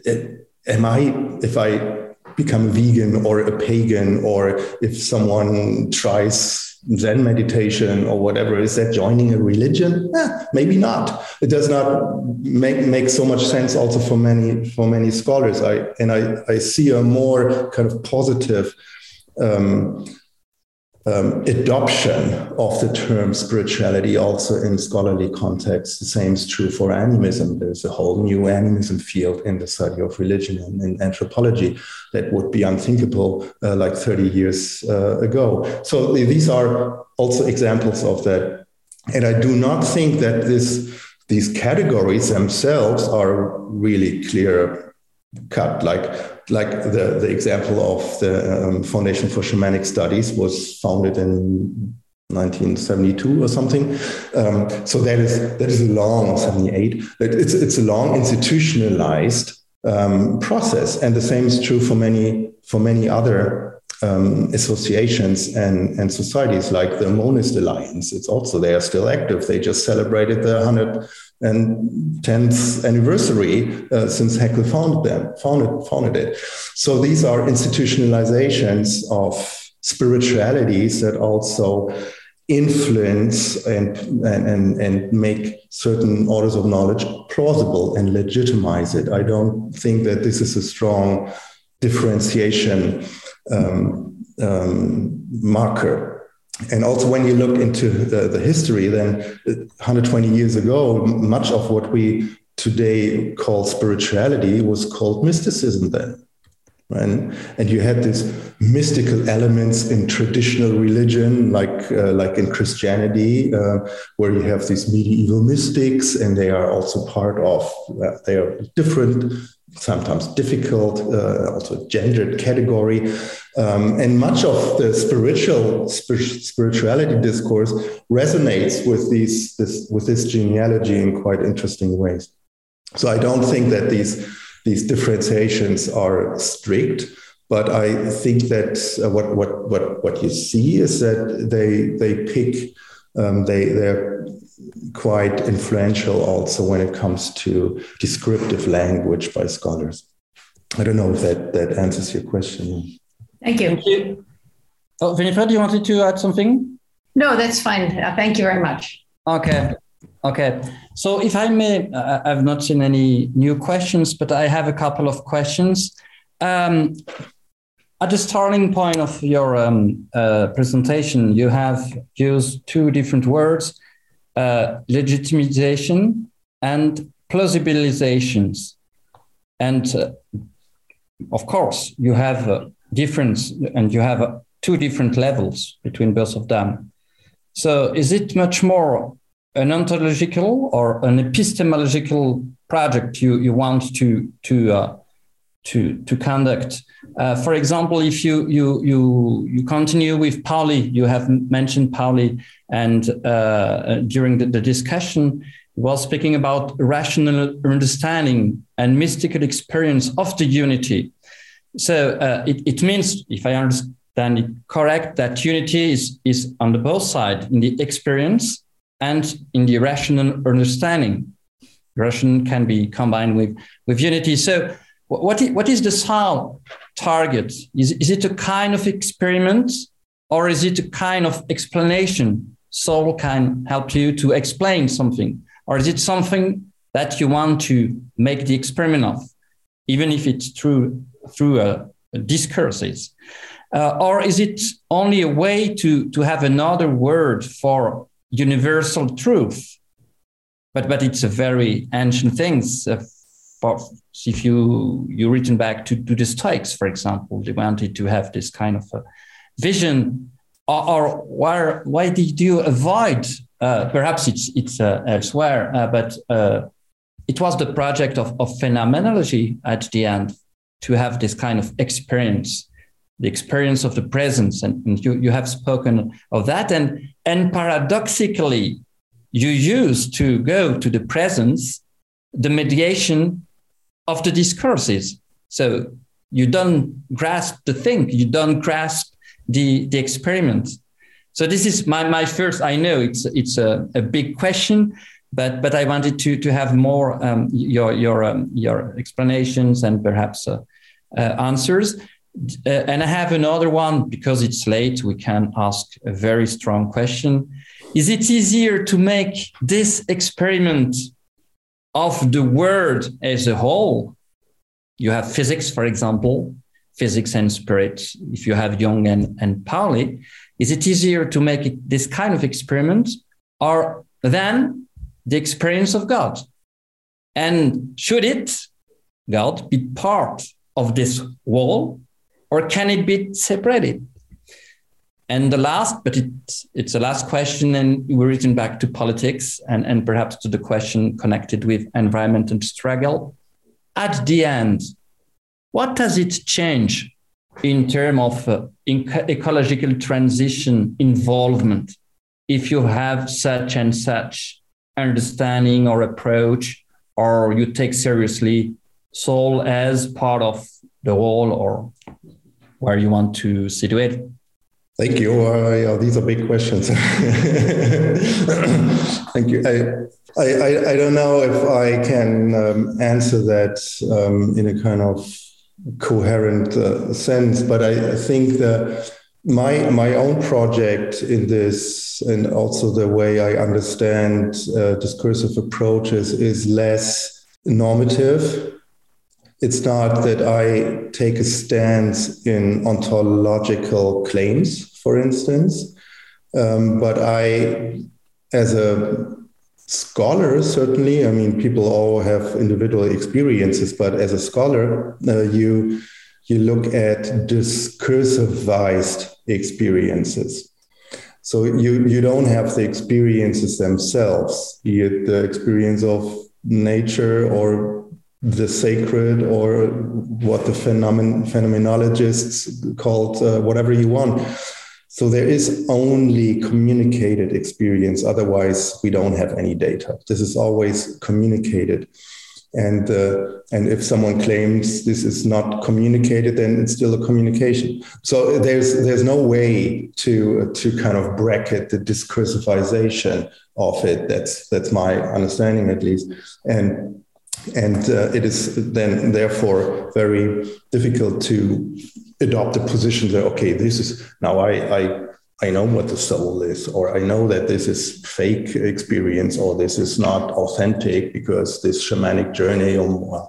it, am I, if I become a vegan or a pagan, or if someone tries Zen meditation or whatever, is that joining a religion? Eh, maybe not. It does not make, make so much sense also for many for many scholars. I and I, I see a more kind of positive um, um, adoption of the term spirituality also in scholarly contexts. The same is true for animism. There's a whole new animism field in the study of religion and in anthropology that would be unthinkable uh, like 30 years uh, ago. So these are also examples of that. And I do not think that this, these categories themselves are really clear cut. Like like the, the example of the um, Foundation for Shamanic Studies was founded in 1972 or something. Um, so that is that is a long 78. It's it's a long institutionalized um, process, and the same is true for many for many other um, associations and, and societies like the Monist Alliance. It's also they are still active. They just celebrated the 100 and 10th anniversary uh, since Haeckel founded them, founded, founded it. So these are institutionalizations of spiritualities that also influence and, and, and make certain orders of knowledge plausible and legitimize it. I don't think that this is a strong differentiation um, um, marker and also when you look into the, the history then 120 years ago much of what we today call spirituality was called mysticism then and and you had these mystical elements in traditional religion like uh, like in christianity uh, where you have these medieval mystics and they are also part of uh, they are different sometimes difficult, uh, also gendered category. Um, and much of the spiritual spirituality discourse resonates with these this, with this genealogy in quite interesting ways. So I don't think that these these differentiations are strict, but I think that uh, what what what what you see is that they they pick um, they they're quite influential also when it comes to descriptive language by scholars. I don't know if that, that answers your question. Thank you. Thank you. Oh, Winnifred, you wanted to add something? No, that's fine. Uh, thank you very much. Okay. Okay. So, if I may, uh, I've not seen any new questions, but I have a couple of questions. Um, at the starting point of your um, uh, presentation, you have used two different words uh, legitimization and plausibilizations. And uh, of course, you have a difference and you have uh, two different levels between both of them. So is it much more an ontological or an epistemological project you, you want to, to, uh, to, to conduct? Uh, for example, if you, you, you, you continue with Pauli, you have mentioned Pauli, and uh, during the, the discussion, was speaking about rational understanding and mystical experience of the unity. So uh, it, it means, if I understand it correct, that unity is, is on the both side in the experience and in the rational understanding. Rational can be combined with, with unity. So what is, what is the sound target? Is, is it a kind of experiment or is it a kind of explanation? Soul can help you to explain something, or is it something that you want to make the experiment of, even if it's through through uh, discourses? Uh, or is it only a way to, to have another word for universal truth? But, but it's a very ancient thing. Uh, for, if you you written back to, to the Stoics, for example, they wanted to have this kind of vision. Or, or why, why did you avoid? Uh, perhaps it's it's uh, elsewhere, uh, but uh, it was the project of, of phenomenology at the end to have this kind of experience the experience of the presence and, and, you, you have spoken of that and and paradoxically you used to go to the presence the mediation of the discourses so you don't grasp the thing you don't grasp the the experiment so this is my my first i know it's it's a, a big question but but i wanted to to have more um, your your um, your explanations and perhaps uh, uh, answers uh, and I have another one because it's late. We can ask a very strong question. Is it easier to make this experiment of the world as a whole? You have physics, for example, physics and spirit. If you have Jung and, and Pauli, is it easier to make it, this kind of experiment or than the experience of God? And should it, God, be part of this wall or can it be separated? And the last, but it's, it's the last question, and we're written back to politics and, and perhaps to the question connected with environment and struggle. At the end, what does it change in terms of uh, ecological transition involvement if you have such and such understanding or approach, or you take seriously soul as part of the whole or where you want to situate? Thank you. Uh, yeah, these are big questions. Thank you. I, I, I don't know if I can um, answer that um, in a kind of coherent uh, sense, but I, I think that my my own project in this and also the way I understand uh, discursive approaches is less normative it's not that I take a stance in ontological claims, for instance, um, but I, as a scholar, certainly, I mean, people all have individual experiences, but as a scholar, uh, you you look at discursivized experiences. So you you don't have the experiences themselves, be it the experience of nature or the sacred or what the phenomen phenomenologists called uh, whatever you want. So there is only communicated experience. Otherwise we don't have any data. This is always communicated. And uh, and if someone claims this is not communicated then it's still a communication. So there's there's no way to to kind of bracket the discursivization of it. That's that's my understanding at least. And and uh, it is then therefore very difficult to adopt a position that okay this is now I, I I know what the soul is, or I know that this is fake experience, or this is not authentic because this shamanic journey, or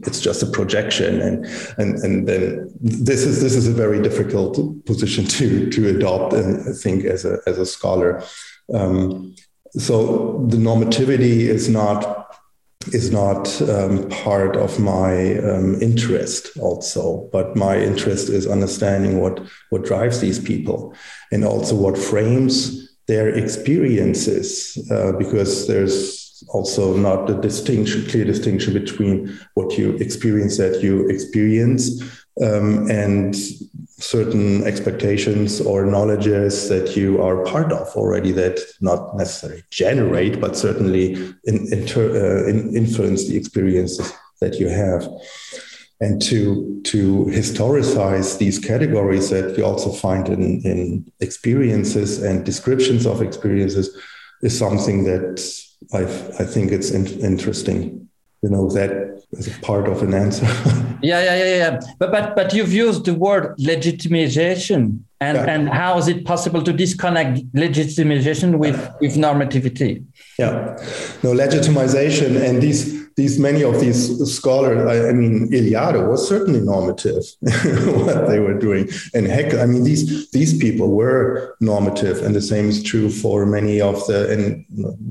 it's just a projection, and and and then this is this is a very difficult position to to adopt, and I think as a as a scholar. Um, so the normativity is not is not um, part of my um, interest also but my interest is understanding what what drives these people and also what frames their experiences uh, because there's also not a distinction clear distinction between what you experience that you experience um, and certain expectations or knowledges that you are part of already that not necessarily generate but certainly in, inter, uh, in influence the experiences that you have. And to to historicize these categories that we also find in, in experiences and descriptions of experiences is something that I, I think it's in, interesting. You know that as a part of an answer. yeah, yeah, yeah, yeah. But but but you've used the word legitimization, and yeah. and how is it possible to disconnect legitimization with with normativity? Yeah, no legitimization, and these these many of these scholars, I, I mean, Eliade was certainly normative what they were doing, and Haeckel. I mean, these these people were normative, and the same is true for many of the and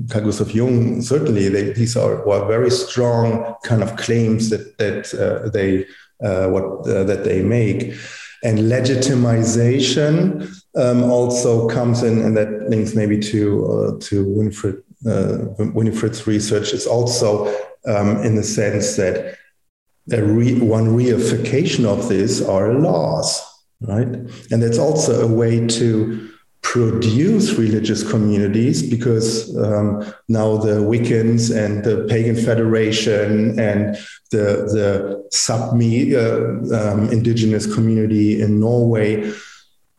Carl Gustav Jung. Certainly, they, these are were very strong kind of claims that that uh, they uh, what uh, that they make. And legitimization um, also comes in, and that links maybe to uh, to Winnifred uh, Winnifred's research. It's also um, in the sense that re- one reification of this are laws, right? And that's also a way to produce religious communities because um, now the Wiccans and the Pagan Federation and the, the Sapmi uh, um, indigenous community in Norway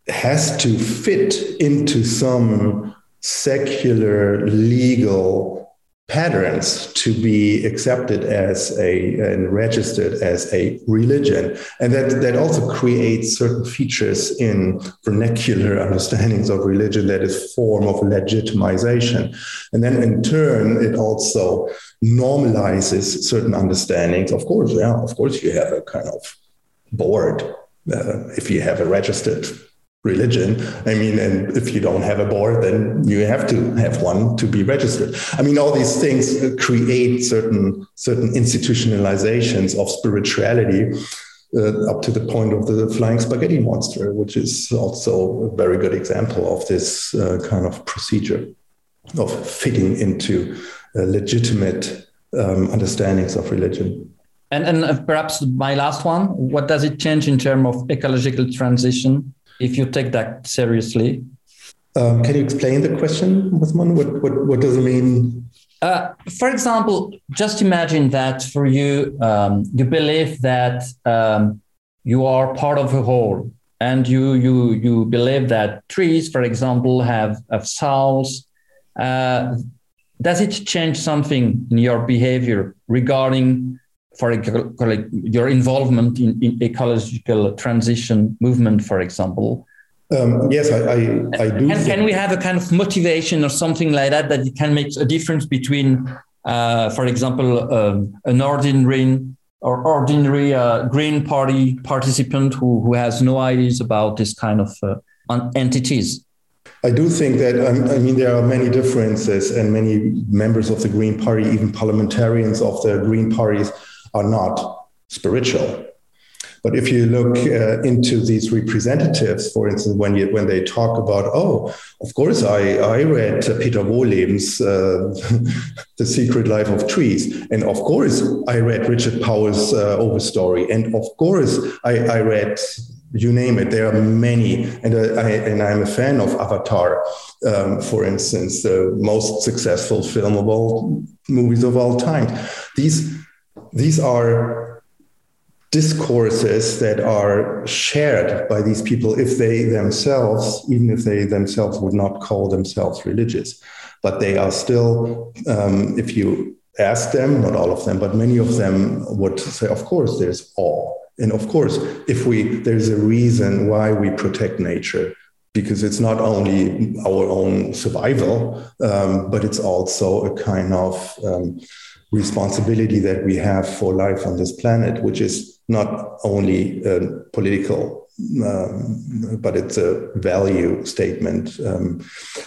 has to fit into some secular legal patterns to be accepted as a and registered as a religion. And that that also creates certain features in vernacular understandings of religion that is form of legitimization. And then in turn it also normalizes certain understandings. Of course yeah of course you have a kind of board uh, if you have a registered religion. I mean, and if you don't have a board, then you have to have one to be registered. I mean, all these things create certain certain institutionalizations of spirituality. Uh, up to the point of the flying spaghetti monster, which is also a very good example of this uh, kind of procedure of fitting into uh, legitimate um, understandings of religion. And, and uh, perhaps my last one, what does it change in terms of ecological transition if you take that seriously. Um, can you explain the question, Osman? What, what, what does it mean? Uh, for example, just imagine that for you, um, you believe that um, you are part of a whole, and you you you believe that trees, for example, have have souls. Uh, does it change something in your behavior regarding for your involvement in, in ecological transition movement, for example? Um, yes, I, I, I do. Can, can, we have a kind of motivation or something like that that can make a difference between, uh, for example, um, an ordinary or ordinary uh, Green Party participant who, who has no ideas about this kind of uh, entities? I do think that, um, I mean, there are many differences, and many members of the Green Party, even parliamentarians of the Green parties, are not spiritual. But if you look uh, into these representatives, for instance, when you when they talk about, oh, of course, I I read Peter Wohlleben's uh, The Secret Life of Trees, and of course, I read Richard Powell's uh, Overstory, and of course, I, I read you name it. There are many, and uh, I and I'm a fan of Avatar, um, for instance, the most successful film of all movies of all time. These these are discourses that are shared by these people if they themselves, even if they themselves would not call themselves religious. But they are still, um, if you ask them, not all of them, but many of them would say, of course, there's awe. And of course, if we, there's a reason why we protect nature because it's not only our own survival, um, but it's also a kind of um, responsibility that we have for life on this planet, which is not only political, um, but it's a value statement. Um,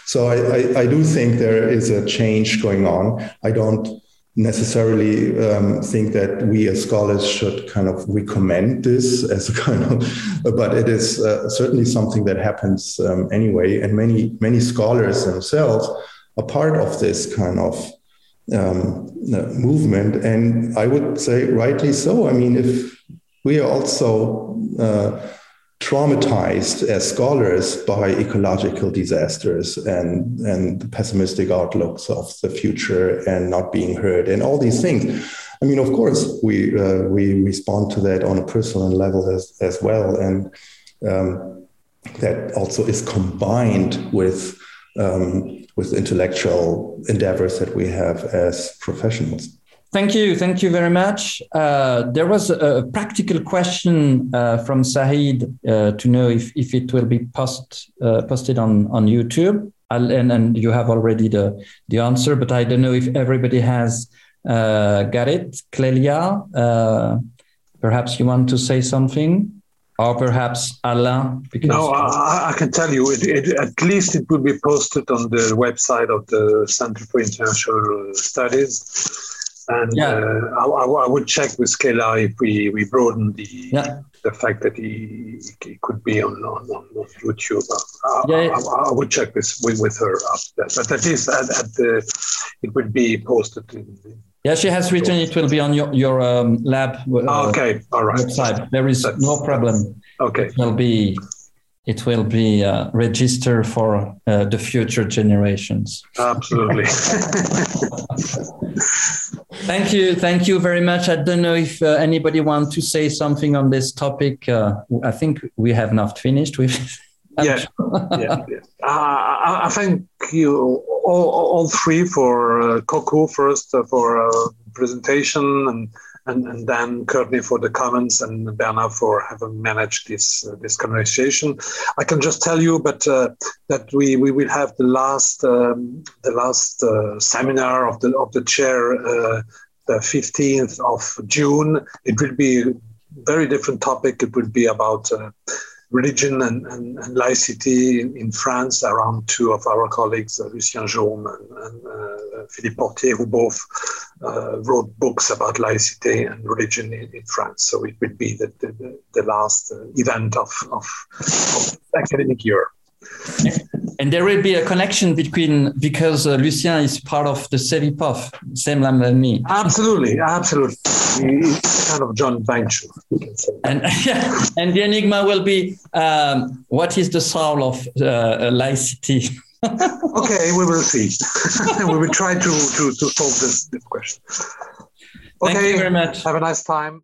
so I, I, I, do think there is a change going on. I don't necessarily um, think that we as scholars should kind of recommend this as a kind of, but it is uh, certainly something that happens um, anyway. And many, many scholars themselves are part of this kind of um, movement. And I would say, rightly so. I mean, if we are also uh, traumatized as scholars by ecological disasters and, and pessimistic outlooks of the future and not being heard and all these things. I mean, of course, we, uh, we respond to that on a personal level as, as well. And um, that also is combined with um, with intellectual endeavors that we have as professionals. Thank you. Thank you very much. Uh, there was a practical question uh, from Saeed uh, to know if, if it will be post, uh, posted on, on YouTube. and, and you have already the, the answer, but I don't know if everybody has uh, got it. Clelia, uh, perhaps you want to say something? Or perhaps Alain? Because no, I, I, can tell you, it, it, at least it will be posted on the website of the Center for International Studies and yeah. uh, I, I, would check with Kela if we, we broaden the yeah. the fact that he, he could be on, on, on YouTube. I, yeah, I, I, would check this with, with her after that. But at least at, at the, it would be posted in, yeah, she has written it will be on your, your um, lab uh, okay, all right. website. There is That's, no problem. Okay. It will be it will be uh, registered for uh, the future generations. Absolutely. thank you, thank you very much. I don't know if uh, anybody wants to say something on this topic. Uh, I think we have not finished with. yeah, yeah, yeah. Uh, I thank you all, all three for uh, Kocku first for presentation and and, and then Courtney for the comments and Bernard for having managed this uh, this conversation. I can just tell you, but uh, that we, we will have the last um, the last uh, seminar of the of the chair uh, the 15th of June. It will be a very different topic. It will be about uh, religion and, and, and laicity in, in, France around two of our colleagues, uh, Lucien Jaume and, and uh, Philippe Portier, who both uh, wrote books about laicity and religion in, in France. So it will be the, the, the last uh, event of, of, of academic year. And there will be a connection between because uh, Lucien is part of the CEVIPOF, same lamb than me. Absolutely, absolutely. It's kind of John venture. And and the enigma will be um, what is the soul of uh, laicity. okay, we will see. we will try to to to solve this, this question. Okay, Thank you very much. Have a nice time.